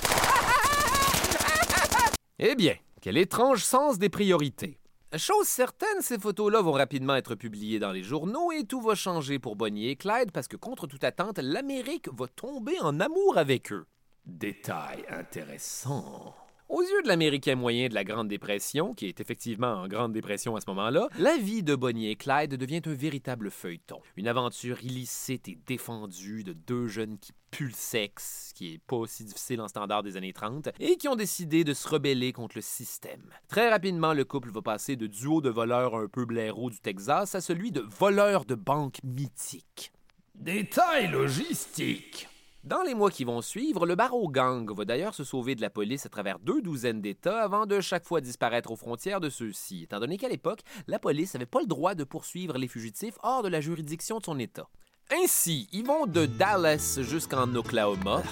Eh bien, quel étrange sens des priorités. Chose certaine, ces photos-là vont rapidement être publiées dans les journaux et tout va changer pour Bonnie et Clyde parce que contre toute attente, l'Amérique va tomber en amour avec eux. Détail intéressant. Aux yeux de l'Américain moyen de la Grande Dépression, qui est effectivement en Grande Dépression à ce moment-là, la vie de Bonnie et Clyde devient un véritable feuilleton. Une aventure illicite et défendue de deux jeunes qui puent le sexe, qui est pas aussi difficile en standard des années 30, et qui ont décidé de se rebeller contre le système. Très rapidement, le couple va passer de duo de voleurs un peu blaireaux du Texas à celui de voleurs de banque mythiques. Détail logistique. Dans les mois qui vont suivre, le barreau gang va d'ailleurs se sauver de la police à travers deux douzaines d'États avant de chaque fois disparaître aux frontières de ceux-ci, étant donné qu'à l'époque, la police n'avait pas le droit de poursuivre les fugitifs hors de la juridiction de son État. Ainsi, ils vont de Dallas jusqu'en Oklahoma.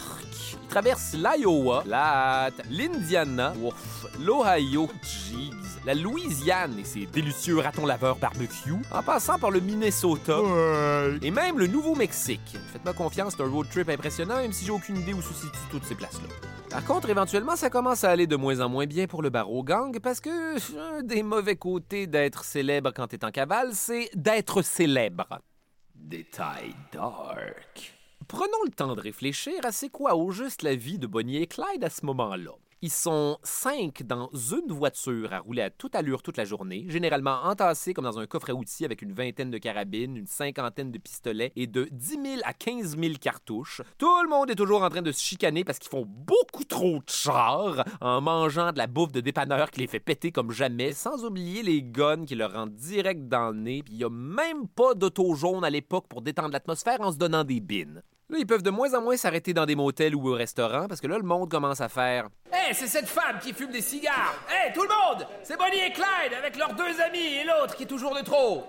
Ils traversent l'Iowa, la l'Indiana, l'Ohio, la Louisiane et ses délicieux ratons laveurs barbecue, en passant par le Minnesota et même le Nouveau-Mexique. Faites-moi confiance, c'est un road trip impressionnant, même si j'ai aucune idée où se situent toutes ces places-là. Par contre, éventuellement, ça commence à aller de moins en moins bien pour le barreau gang parce que un des mauvais côtés d'être célèbre quand t'es en cavale, c'est d'être célèbre. Détail dark. Prenons le temps de réfléchir à c'est quoi au juste la vie de Bonnie et Clyde à ce moment-là. Ils sont cinq dans une voiture à rouler à toute allure toute la journée, généralement entassés comme dans un coffre à outils avec une vingtaine de carabines, une cinquantaine de pistolets et de 10 000 à 15 000 cartouches. Tout le monde est toujours en train de se chicaner parce qu'ils font beaucoup trop de chars en mangeant de la bouffe de dépanneur qui les fait péter comme jamais, sans oublier les guns qui leur rentrent direct dans le nez. Il y a même pas d'auto jaune à l'époque pour détendre l'atmosphère en se donnant des bines. Là, ils peuvent de moins en moins s'arrêter dans des motels ou au restaurant parce que là, le monde commence à faire Hé, c'est cette femme qui fume des cigares! Hé, tout le monde! C'est Bonnie et Clyde avec leurs deux amis et l'autre qui est toujours de trop!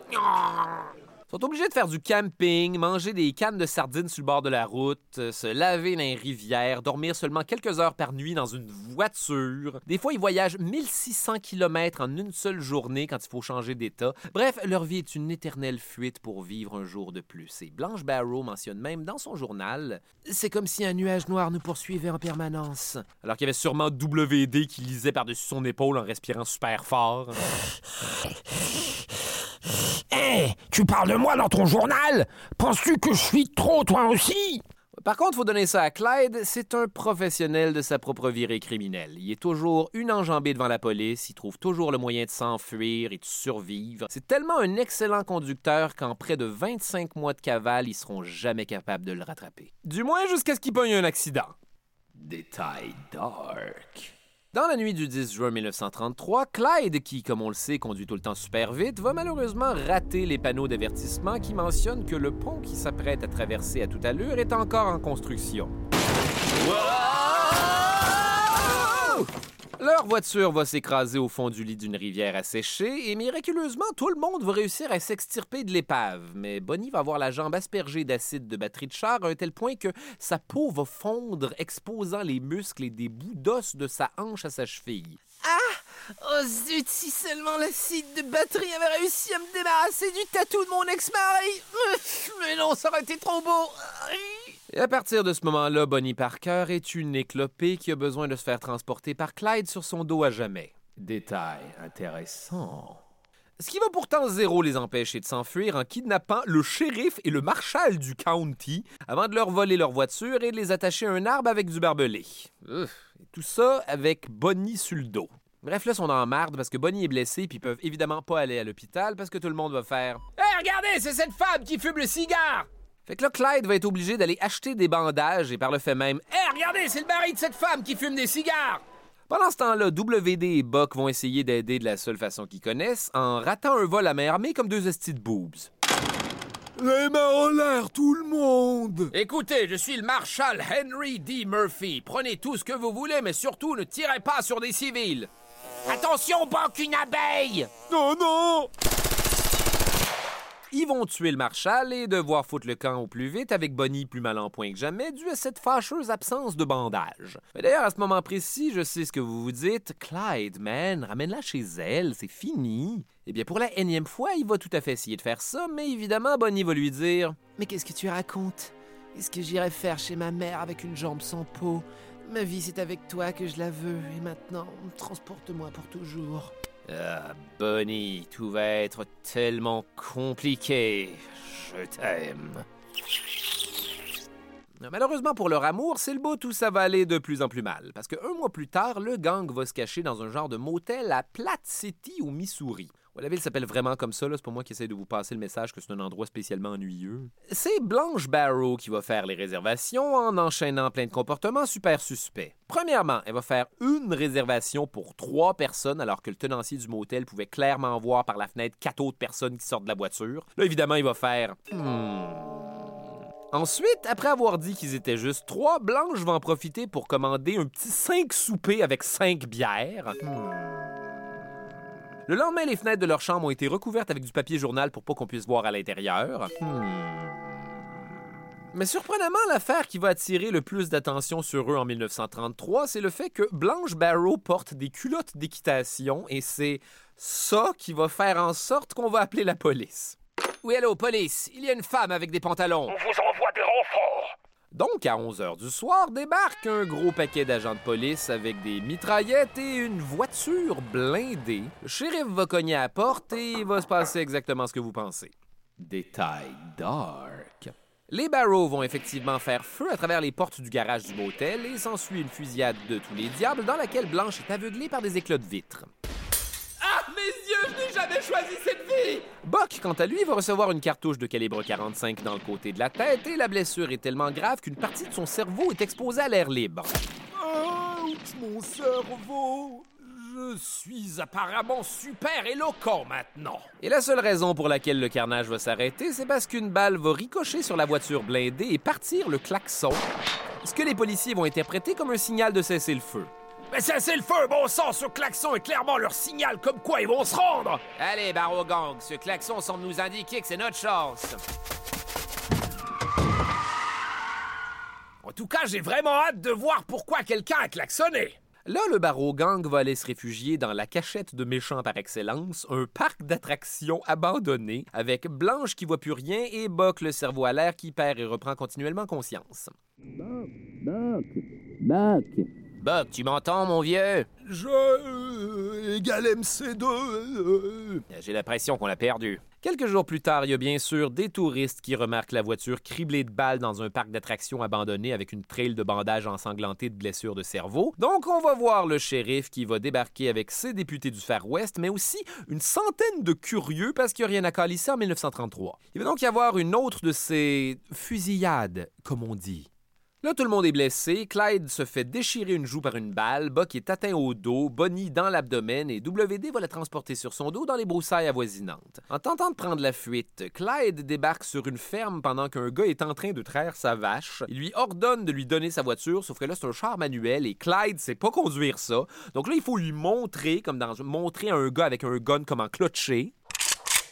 Sont obligés de faire du camping, manger des cannes de sardines sur le bord de la route, euh, se laver dans les rivières, dormir seulement quelques heures par nuit dans une voiture. Des fois, ils voyagent 1600 km en une seule journée quand il faut changer d'état. Bref, leur vie est une éternelle fuite pour vivre un jour de plus. Et Blanche Barrow mentionne même dans son journal C'est comme si un nuage noir nous poursuivait en permanence. Alors qu'il y avait sûrement WD qui lisait par-dessus son épaule en respirant super fort. Hé, tu parles de moi dans ton journal? Penses-tu que je suis trop, toi aussi? Par contre, faut donner ça à Clyde, c'est un professionnel de sa propre virée criminelle. Il est toujours une enjambée devant la police, il trouve toujours le moyen de s'enfuir et de survivre. C'est tellement un excellent conducteur qu'en près de 25 mois de cavale, ils seront jamais capables de le rattraper. Du moins jusqu'à ce qu'il pogne un accident. Détail dark. Dans la nuit du 10 juin 1933, Clyde, qui, comme on le sait, conduit tout le temps super vite, va malheureusement rater les panneaux d'avertissement qui mentionnent que le pont qui s'apprête à traverser à toute allure est encore en construction. Leur voiture va s'écraser au fond du lit d'une rivière asséchée et miraculeusement, tout le monde va réussir à s'extirper de l'épave. Mais Bonnie va avoir la jambe aspergée d'acide de batterie de char à un tel point que sa peau va fondre, exposant les muscles et des bouts d'os de sa hanche à sa cheville. Ah! Oh zut, si seulement l'acide de batterie avait réussi à me débarrasser du tatou de mon ex-mari! Mais non, ça aurait été trop beau! Et à partir de ce moment-là, Bonnie Parker est une éclopée qui a besoin de se faire transporter par Clyde sur son dos à jamais. Détail intéressant. Ce qui va pourtant zéro les empêcher de s'enfuir en kidnappant le shérif et le marshal du county avant de leur voler leur voiture et de les attacher à un arbre avec du barbelé. Et tout ça avec Bonnie sur le dos. Bref, là, sont en marde parce que Bonnie est blessée puis ils peuvent évidemment pas aller à l'hôpital parce que tout le monde va faire Hé, regardez, c'est cette femme qui fume le cigare! Fait que là, Clyde va être obligé d'aller acheter des bandages et par le fait même. Hé, regardez, c'est le mari de cette femme qui fume des cigares! Pendant ce temps-là, WD et Buck vont essayer d'aider de la seule façon qu'ils connaissent en ratant un vol à main armée comme deux estis de boobs. Les mains en l'air, tout le monde! Écoutez, je suis le marshal Henry D. Murphy. Prenez tout ce que vous voulez, mais surtout ne tirez pas sur des civils. Attention, Buck, une abeille! Non, non! Ils vont tuer le marshal et devoir foutre le camp au plus vite avec Bonnie plus mal en point que jamais dû à cette fâcheuse absence de bandage. D'ailleurs, à ce moment précis, je sais ce que vous vous dites. Clyde, man, ramène-la chez elle, c'est fini. Eh bien, pour la énième fois, il va tout à fait essayer de faire ça, mais évidemment, Bonnie va lui dire Mais qu'est-ce que tu racontes? Qu'est-ce que j'irais faire chez ma mère avec une jambe sans peau? Ma vie, c'est avec toi que je la veux, et maintenant, transporte-moi pour toujours. Ah, Bonnie, tout va être tellement compliqué. Je t'aime. Malheureusement pour leur amour, c'est le beau tout ça va aller de plus en plus mal. Parce que un mois plus tard, le gang va se cacher dans un genre de motel à Platte City, au Missouri. La ville s'appelle vraiment comme ça, c'est pas moi qui essaie de vous passer le message que c'est un endroit spécialement ennuyeux. C'est Blanche Barrow qui va faire les réservations en enchaînant plein de comportements super suspects. Premièrement, elle va faire une réservation pour trois personnes alors que le tenancier du motel pouvait clairement voir par la fenêtre quatre autres personnes qui sortent de la voiture. Là, évidemment, il va faire... Hmm. Ensuite, après avoir dit qu'ils étaient juste trois, Blanche va en profiter pour commander un petit cinq soupers avec cinq bières. Le lendemain, les fenêtres de leur chambre ont été recouvertes avec du papier journal pour pas qu'on puisse voir à l'intérieur. Mais surprenamment, l'affaire qui va attirer le plus d'attention sur eux en 1933, c'est le fait que Blanche Barrow porte des culottes d'équitation et c'est ça qui va faire en sorte qu'on va appeler la police. Oui, allô, police, il y a une femme avec des pantalons. On vous envoie des renforts! Donc, à 11 h du soir, débarque un gros paquet d'agents de police avec des mitraillettes et une voiture blindée. Le shérif va cogner à la porte et il va se passer exactement ce que vous pensez. Détail dark. Les Barrow vont effectivement faire feu à travers les portes du garage du motel et s'ensuit une fusillade de tous les diables dans laquelle Blanche est aveuglée par des éclats de vitres. Ah, mes yeux, je n'ai jamais choisi cette vie! Buck, quant à lui, va recevoir une cartouche de calibre 45 dans le côté de la tête et la blessure est tellement grave qu'une partie de son cerveau est exposée à l'air libre. Ouch, mon cerveau! Je suis apparemment super éloquent maintenant. Et la seule raison pour laquelle le carnage va s'arrêter, c'est parce qu'une balle va ricocher sur la voiture blindée et partir le klaxon, ce que les policiers vont interpréter comme un signal de cesser le feu. Mais cessez le feu, bon sang! Ce klaxon est clairement leur signal comme quoi ils vont se rendre! Allez, Barrow Gang, ce klaxon semble nous indiquer que c'est notre chance. En tout cas, j'ai vraiment hâte de voir pourquoi quelqu'un a klaxonné. Là, le barreau gang va aller se réfugier dans la cachette de méchants par excellence, un parc d'attractions abandonné, avec Blanche qui voit plus rien et Buck le cerveau à l'air qui perd et reprend continuellement conscience. Buck, Buck, Buck, Buck, tu m'entends, mon vieux? Je. Euh, égale MC2. euh, J'ai l'impression qu'on l'a perdu. Quelques jours plus tard, il y a bien sûr des touristes qui remarquent la voiture criblée de balles dans un parc d'attractions abandonné avec une trail de bandage ensanglanté de blessures de cerveau. Donc, on va voir le shérif qui va débarquer avec ses députés du Far West, mais aussi une centaine de curieux parce qu'il n'y a rien à calisser en 1933. Il va donc y avoir une autre de ces fusillades, comme on dit. Là, tout le monde est blessé. Clyde se fait déchirer une joue par une balle. Buck est atteint au dos, Bonnie dans l'abdomen et WD va la transporter sur son dos dans les broussailles avoisinantes. En tentant de prendre la fuite, Clyde débarque sur une ferme pendant qu'un gars est en train de traire sa vache. Il lui ordonne de lui donner sa voiture, sauf que là, c'est un char manuel et Clyde sait pas conduire ça. Donc là, il faut lui montrer, comme dans montrer à un gars avec un gun comment clutcher.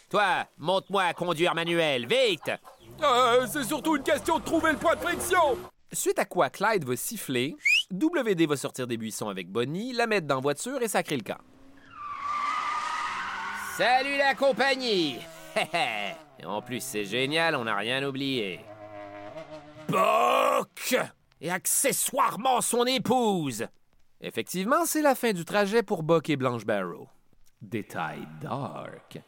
Toi, montre-moi à conduire manuel, vite euh, c'est surtout une question de trouver le point de friction. Suite à quoi Clyde va siffler, WD va sortir des buissons avec Bonnie, la mettre dans la voiture et sacrer le camp. Salut la compagnie en plus, c'est génial, on n'a rien oublié. Buck Et accessoirement son épouse Effectivement, c'est la fin du trajet pour Buck et Blanche Barrow. Détail dark.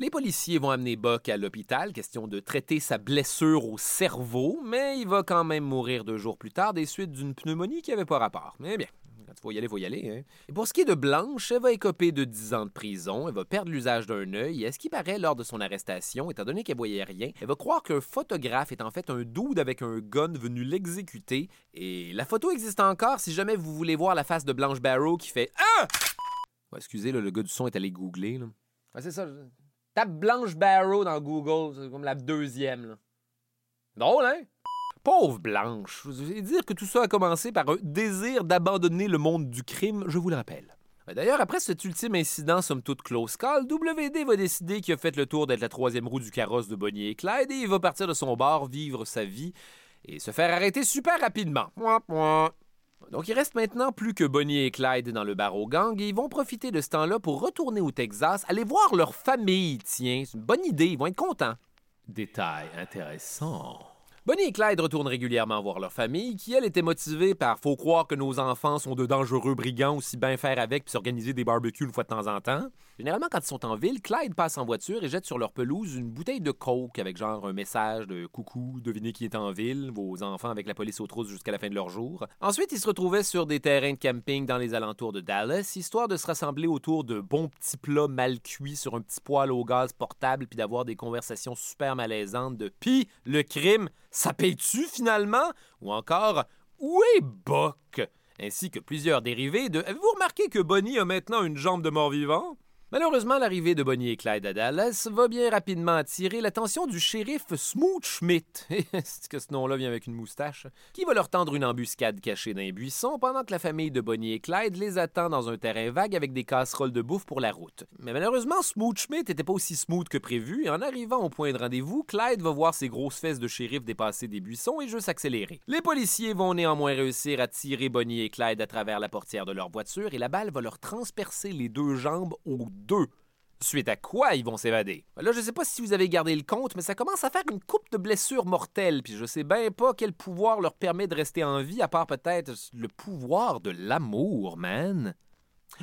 Les policiers vont amener Buck à l'hôpital, question de traiter sa blessure au cerveau, mais il va quand même mourir deux jours plus tard des suites d'une pneumonie qui n'avait pas rapport. Mais bien, quand il faut y aller, faut y aller. Hein. Et pour ce qui est de Blanche, elle va écoper de 10 ans de prison, elle va perdre l'usage d'un œil, et à ce qui paraît, lors de son arrestation, étant donné qu'elle voyait rien, elle va croire qu'un photographe est en fait un dude avec un gun venu l'exécuter, et la photo existe encore si jamais vous voulez voir la face de Blanche Barrow qui fait « Ah! » Excusez, le gars du son est allé googler. C'est ça. Tape Blanche Barrow dans Google, c'est comme la deuxième. Là. Drôle, hein? Pauvre Blanche. Dire que tout ça a commencé par un désir d'abandonner le monde du crime, je vous le rappelle. D'ailleurs, après cet ultime incident, somme toute close call, WD va décider qu'il a fait le tour d'être la troisième roue du carrosse de Bonnie et Clyde et il va partir de son bar, vivre sa vie et se faire arrêter super rapidement. Mouah. Donc il reste maintenant plus que Bonnie et Clyde dans le bar au gang et ils vont profiter de ce temps-là pour retourner au Texas, aller voir leur famille, tiens, c'est une bonne idée, ils vont être contents. Détail intéressant. Bonnie et Clyde retournent régulièrement voir leur famille, qui, elle, était motivée par « faut croire que nos enfants sont de dangereux brigands, aussi bien faire avec puis s'organiser des barbecues une fois de temps en temps ». Généralement, quand ils sont en ville, Clyde passe en voiture et jette sur leur pelouse une bouteille de coke avec genre un message de « coucou, devinez qui est en ville, vos enfants avec la police aux trousses jusqu'à la fin de leur jour ». Ensuite, ils se retrouvaient sur des terrains de camping dans les alentours de Dallas, histoire de se rassembler autour de bons petits plats mal cuits sur un petit poêle au gaz portable puis d'avoir des conversations super malaisantes de « Pis, le crime, ça paye-tu finalement? » ou encore « Où est Buck? » ainsi que plusieurs dérivés de « Avez-vous remarqué que Bonnie a maintenant une jambe de mort-vivant? » Malheureusement, l'arrivée de Bonnie et Clyde à Dallas va bien rapidement attirer l'attention du shérif Smoot Schmidt, que ce nom-là vient avec une moustache, qui va leur tendre une embuscade cachée dans un buisson pendant que la famille de Bonnie et Clyde les attend dans un terrain vague avec des casseroles de bouffe pour la route. Mais malheureusement, Smoot Schmidt n'était pas aussi smooth que prévu, et en arrivant au point de rendez-vous, Clyde va voir ses grosses fesses de shérif dépasser des buissons et juste accélérer. Les policiers vont néanmoins réussir à tirer Bonnie et Clyde à travers la portière de leur voiture et la balle va leur transpercer les deux jambes aux deux. Suite à quoi ils vont s'évader? Là, je sais pas si vous avez gardé le compte, mais ça commence à faire une coupe de blessures mortelles, puis je sais bien pas quel pouvoir leur permet de rester en vie, à part peut-être le pouvoir de l'amour, man.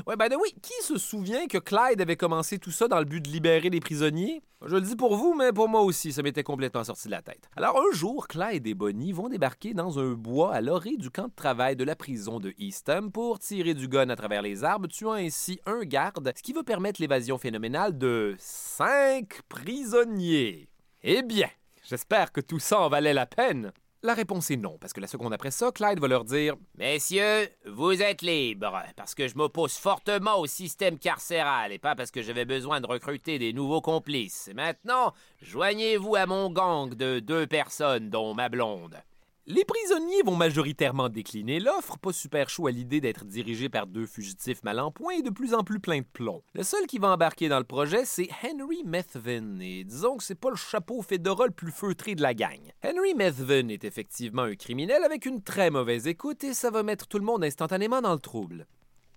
Ouais, ben oui, qui se souvient que Clyde avait commencé tout ça dans le but de libérer les prisonniers? Je le dis pour vous, mais pour moi aussi, ça m'était complètement sorti de la tête. Alors un jour, Clyde et Bonnie vont débarquer dans un bois à l'orée du camp de travail de la prison de Eastham pour tirer du gun à travers les arbres, tuant ainsi un garde, ce qui va permettre l'évasion phénoménale de cinq prisonniers. Eh bien, j'espère que tout ça en valait la peine. La réponse est non, parce que la seconde après ça, Clyde va leur dire Messieurs, vous êtes libres, parce que je m'oppose fortement au système carcéral et pas parce que j'avais besoin de recruter des nouveaux complices. Maintenant, joignez-vous à mon gang de deux personnes, dont ma blonde. Les prisonniers vont majoritairement décliner l'offre, pas super chaud à l'idée d'être dirigés par deux fugitifs mal en point et de plus en plus plein de plomb. Le seul qui va embarquer dans le projet, c'est Henry Methvin, et disons que c'est pas le chapeau Fedora le plus feutré de la gang. Henry Methvin est effectivement un criminel avec une très mauvaise écoute et ça va mettre tout le monde instantanément dans le trouble.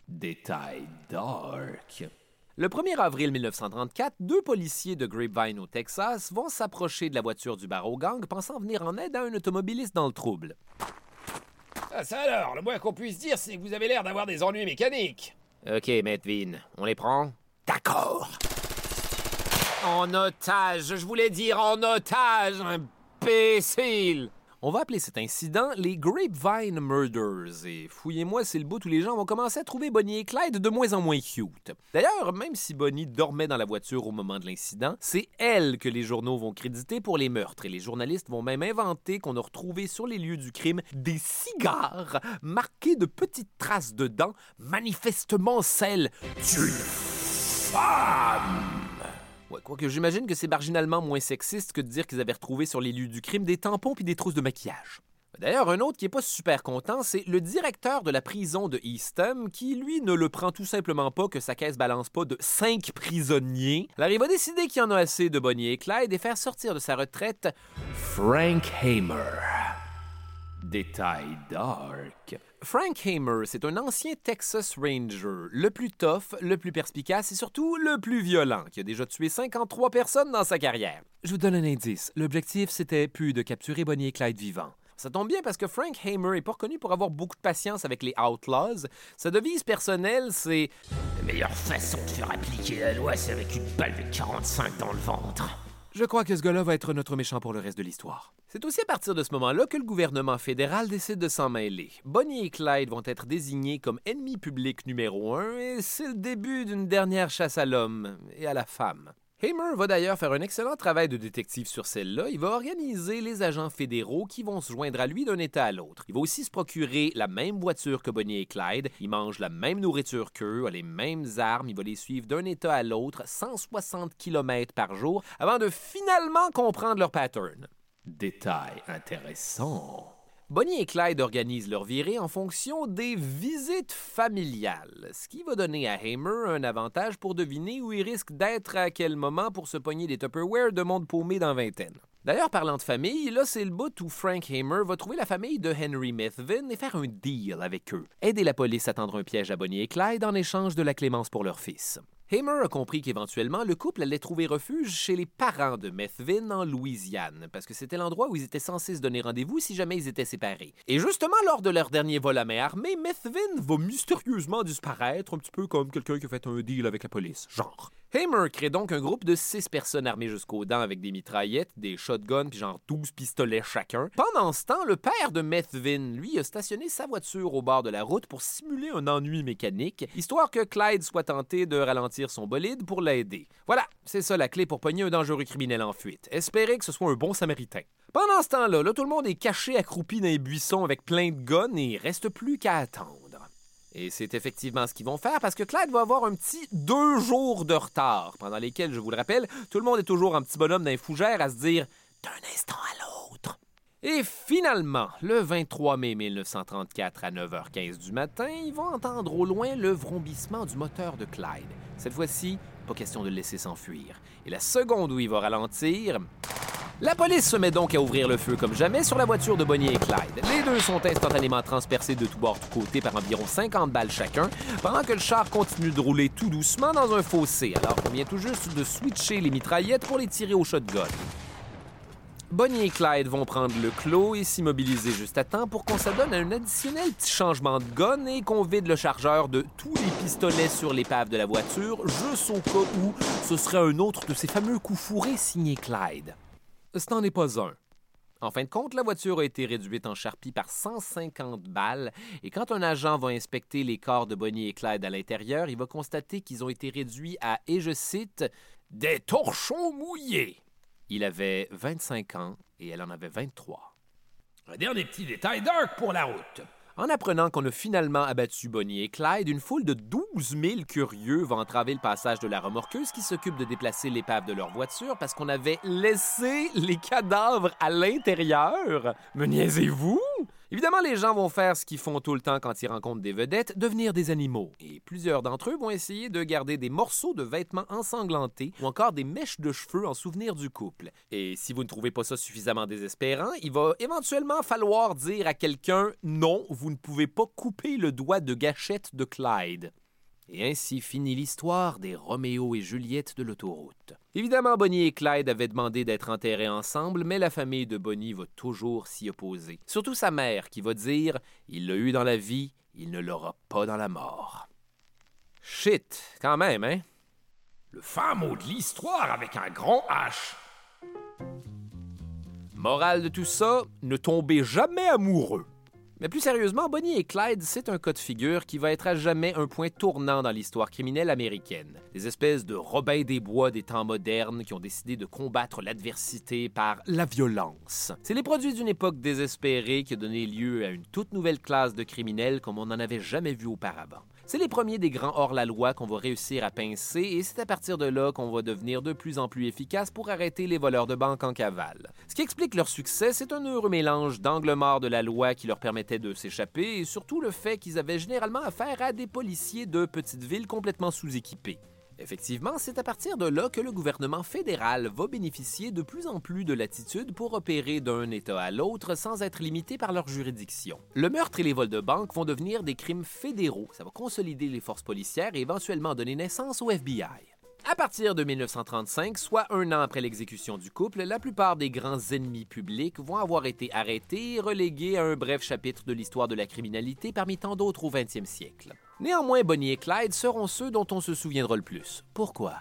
Détail dark. Le 1er avril 1934, deux policiers de Grapevine au Texas vont s'approcher de la voiture du bar au gang pensant venir en aide à un automobiliste dans le trouble. Ah, ça alors, le moins qu'on puisse dire, c'est que vous avez l'air d'avoir des ennuis mécaniques. Ok, Maître on les prend? D'accord. En otage, je voulais dire en otage, imbécile. On va appeler cet incident les Grapevine Murders. Et fouillez-moi, c'est le bout où les gens vont commencer à trouver Bonnie et Clyde de moins en moins cute. D'ailleurs, même si Bonnie dormait dans la voiture au moment de l'incident, c'est elle que les journaux vont créditer pour les meurtres. Et les journalistes vont même inventer qu'on a retrouvé sur les lieux du crime des cigares marqués de petites traces de dents, manifestement celles d'une femme. Ouais, quoique j'imagine que c'est marginalement moins sexiste que de dire qu'ils avaient retrouvé sur les lieux du crime des tampons puis des trousses de maquillage. D'ailleurs, un autre qui est pas super content, c'est le directeur de la prison de Eastham, qui lui ne le prend tout simplement pas que sa caisse balance pas de cinq prisonniers. Alors il va décider qu'il y en a assez de Bonnie et Clyde et faire sortir de sa retraite Frank Hamer. Détail dark. Frank Hamer, c'est un ancien Texas Ranger, le plus tough, le plus perspicace et surtout le plus violent, qui a déjà tué 53 personnes dans sa carrière. Je vous donne un indice. L'objectif, c'était plus de capturer Bonnie et Clyde vivants. Ça tombe bien parce que Frank Hamer est pas reconnu pour avoir beaucoup de patience avec les Outlaws. Sa devise personnelle, c'est La meilleure façon de faire appliquer la loi, c'est avec une balle de 45 dans le ventre. Je crois que ce gars-là va être notre méchant pour le reste de l'histoire. C'est aussi à partir de ce moment-là que le gouvernement fédéral décide de s'en mêler. Bonnie et Clyde vont être désignés comme ennemis publics numéro un et c'est le début d'une dernière chasse à l'homme et à la femme. Hamer va d'ailleurs faire un excellent travail de détective sur celle-là. Il va organiser les agents fédéraux qui vont se joindre à lui d'un État à l'autre. Il va aussi se procurer la même voiture que Bonnie et Clyde. Il mange la même nourriture qu'eux, a les mêmes armes. Il va les suivre d'un État à l'autre, 160 km par jour, avant de finalement comprendre leur pattern. Détail intéressant. Bonnie et Clyde organisent leur virée en fonction des visites familiales, ce qui va donner à Hamer un avantage pour deviner où il risque d'être à quel moment pour se pogner des Tupperware de monde paumé dans vingtaine. D'ailleurs, parlant de famille, là, c'est le bout où Frank Hamer va trouver la famille de Henry Methvin et faire un deal avec eux. Aider la police à tendre un piège à Bonnie et Clyde en échange de la clémence pour leur fils. Hamer a compris qu'éventuellement, le couple allait trouver refuge chez les parents de Methvin en Louisiane, parce que c'était l'endroit où ils étaient censés se donner rendez-vous si jamais ils étaient séparés. Et justement, lors de leur dernier vol à main armée, Methvin va mystérieusement disparaître, un petit peu comme quelqu'un qui a fait un deal avec la police, genre. Hamer crée donc un groupe de six personnes armées jusqu'aux dents avec des mitraillettes, des shotguns, puis genre 12 pistolets chacun. Pendant ce temps, le père de Methvin, lui, a stationné sa voiture au bord de la route pour simuler un ennui mécanique, histoire que Clyde soit tenté de ralentir son bolide pour l'aider. Voilà, c'est ça la clé pour pogner un dangereux criminel en fuite. Espérez que ce soit un bon samaritain. Pendant ce temps-là, là, tout le monde est caché accroupi dans les buissons avec plein de guns et il reste plus qu'à attendre. Et c'est effectivement ce qu'ils vont faire parce que Clyde va avoir un petit deux jours de retard, pendant lesquels, je vous le rappelle, tout le monde est toujours un petit bonhomme d'un fougère à se dire d'un instant à l'autre. Et finalement, le 23 mai 1934 à 9h15 du matin, ils vont entendre au loin le vrombissement du moteur de Clyde. Cette fois-ci, pas question de le laisser s'enfuir. Et la seconde où il va ralentir, la police se met donc à ouvrir le feu comme jamais sur la voiture de Bonnie et Clyde. Les deux sont instantanément transpercés de tous bords, tous par environ 50 balles chacun, pendant que le char continue de rouler tout doucement dans un fossé, alors qu'on vient tout juste de switcher les mitraillettes pour les tirer au shotgun. Bonnie et Clyde vont prendre le clos et s'immobiliser juste à temps pour qu'on s'adonne à un additionnel petit changement de gun et qu'on vide le chargeur de tous les pistolets sur l'épave de la voiture, juste au cas où ce serait un autre de ces fameux coups fourrés signés Clyde. Ce n'en est pas un. En fin de compte, la voiture a été réduite en charpie par 150 balles, et quand un agent va inspecter les corps de Bonnie et Clyde à l'intérieur, il va constater qu'ils ont été réduits à, et je cite, des torchons mouillés. Il avait 25 ans et elle en avait 23. Un dernier petit détail dark pour la route. En apprenant qu'on a finalement abattu Bonnie et Clyde, une foule de 12 000 curieux va entraver le passage de la remorqueuse qui s'occupe de déplacer l'épave de leur voiture parce qu'on avait laissé les cadavres à l'intérieur. Me niaisez-vous? Évidemment, les gens vont faire ce qu'ils font tout le temps quand ils rencontrent des vedettes, devenir des animaux. Et plusieurs d'entre eux vont essayer de garder des morceaux de vêtements ensanglantés ou encore des mèches de cheveux en souvenir du couple. Et si vous ne trouvez pas ça suffisamment désespérant, il va éventuellement falloir dire à quelqu'un non, vous ne pouvez pas couper le doigt de gâchette de Clyde. Et ainsi finit l'histoire des Roméo et Juliette de l'autoroute. Évidemment, Bonnie et Clyde avaient demandé d'être enterrés ensemble, mais la famille de Bonnie va toujours s'y opposer. Surtout sa mère qui va dire Il l'a eu dans la vie, il ne l'aura pas dans la mort. Shit, quand même, hein? Le fin mot de l'histoire avec un grand H. Morale de tout ça, ne tombez jamais amoureux. Mais plus sérieusement, Bonnie et Clyde, c'est un cas de figure qui va être à jamais un point tournant dans l'histoire criminelle américaine. Des espèces de Robin des Bois des temps modernes qui ont décidé de combattre l'adversité par la violence. C'est les produits d'une époque désespérée qui a donné lieu à une toute nouvelle classe de criminels comme on n'en avait jamais vu auparavant. C'est les premiers des grands hors-la-loi qu'on va réussir à pincer et c'est à partir de là qu'on va devenir de plus en plus efficace pour arrêter les voleurs de banque en cavale. Ce qui explique leur succès, c'est un heureux mélange d'angle mort de la loi qui leur permettait de s'échapper et surtout le fait qu'ils avaient généralement affaire à des policiers de petites villes complètement sous-équipés. Effectivement, c'est à partir de là que le gouvernement fédéral va bénéficier de plus en plus de latitude pour opérer d'un État à l'autre sans être limité par leur juridiction. Le meurtre et les vols de banque vont devenir des crimes fédéraux. Ça va consolider les forces policières et éventuellement donner naissance au FBI. À partir de 1935, soit un an après l'exécution du couple, la plupart des grands ennemis publics vont avoir été arrêtés et relégués à un bref chapitre de l'histoire de la criminalité parmi tant d'autres au 20e siècle. Néanmoins, Bonnie et Clyde seront ceux dont on se souviendra le plus. Pourquoi?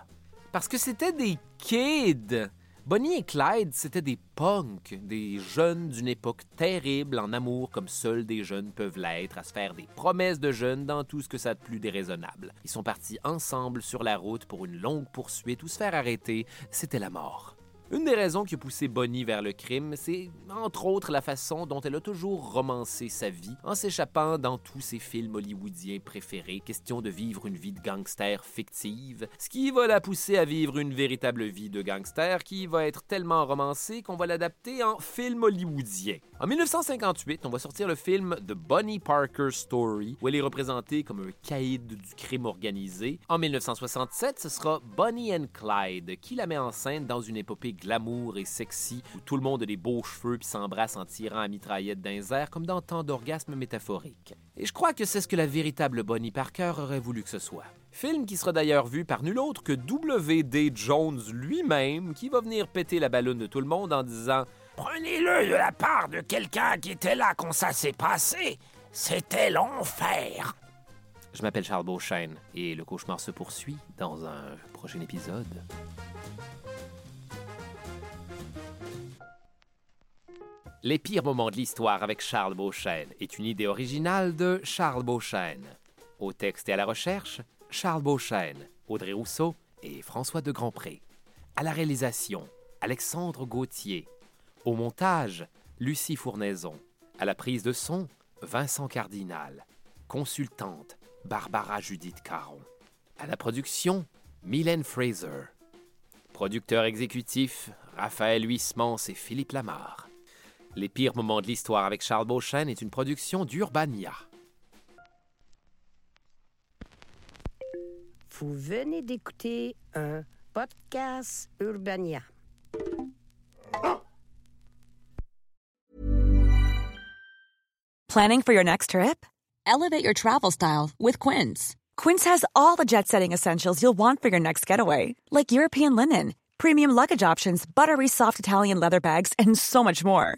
Parce que c'était des kids! Bonnie et Clyde, c'était des punks, des jeunes d'une époque terrible en amour comme seuls des jeunes peuvent l'être, à se faire des promesses de jeunes dans tout ce que ça de plus déraisonnable. Ils sont partis ensemble sur la route pour une longue poursuite où se faire arrêter, c'était la mort. Une des raisons qui a poussé Bonnie vers le crime, c'est entre autres la façon dont elle a toujours romancé sa vie en s'échappant dans tous ses films hollywoodiens préférés, question de vivre une vie de gangster fictive, ce qui va la pousser à vivre une véritable vie de gangster qui va être tellement romancée qu'on va l'adapter en film hollywoodien. En 1958, on va sortir le film The Bonnie Parker Story, où elle est représentée comme un caïd du crime organisé. En 1967, ce sera Bonnie and Clyde qui la met en scène dans une épopée glamour et sexy où tout le monde a des beaux cheveux puis s'embrasse en tirant à mitraillette d'un air comme dans tant d'orgasmes métaphoriques. Et je crois que c'est ce que la véritable Bonnie Parker aurait voulu que ce soit. Film qui sera d'ailleurs vu par nul autre que W.D. Jones lui-même qui va venir péter la ballonne de tout le monde en disant Prenez-le de la part de quelqu'un qui était là quand ça s'est passé. C'était l'enfer. Je m'appelle Charles Beauchesne et le cauchemar se poursuit dans un prochain épisode. Les pires moments de l'histoire avec Charles Beauchesne est une idée originale de Charles Beauchesne. Au texte et à la recherche, Charles Beauchesne, Audrey Rousseau et François de Grandpré. À la réalisation, Alexandre Gauthier. Au montage, Lucie Fournaison. À la prise de son, Vincent Cardinal. Consultante, Barbara Judith Caron. À la production, Mylène Fraser. Producteur exécutif, Raphaël Huismans et Philippe Lamarre. Les pires moments de l'histoire avec Charles Beauchesne est une production d'Urbania. Vous venez d'écouter un podcast Urbania. Planning for your next trip? Elevate your travel style with Quince. Quince has all the jet setting essentials you'll want for your next getaway, like European linen, premium luggage options, buttery soft Italian leather bags, and so much more.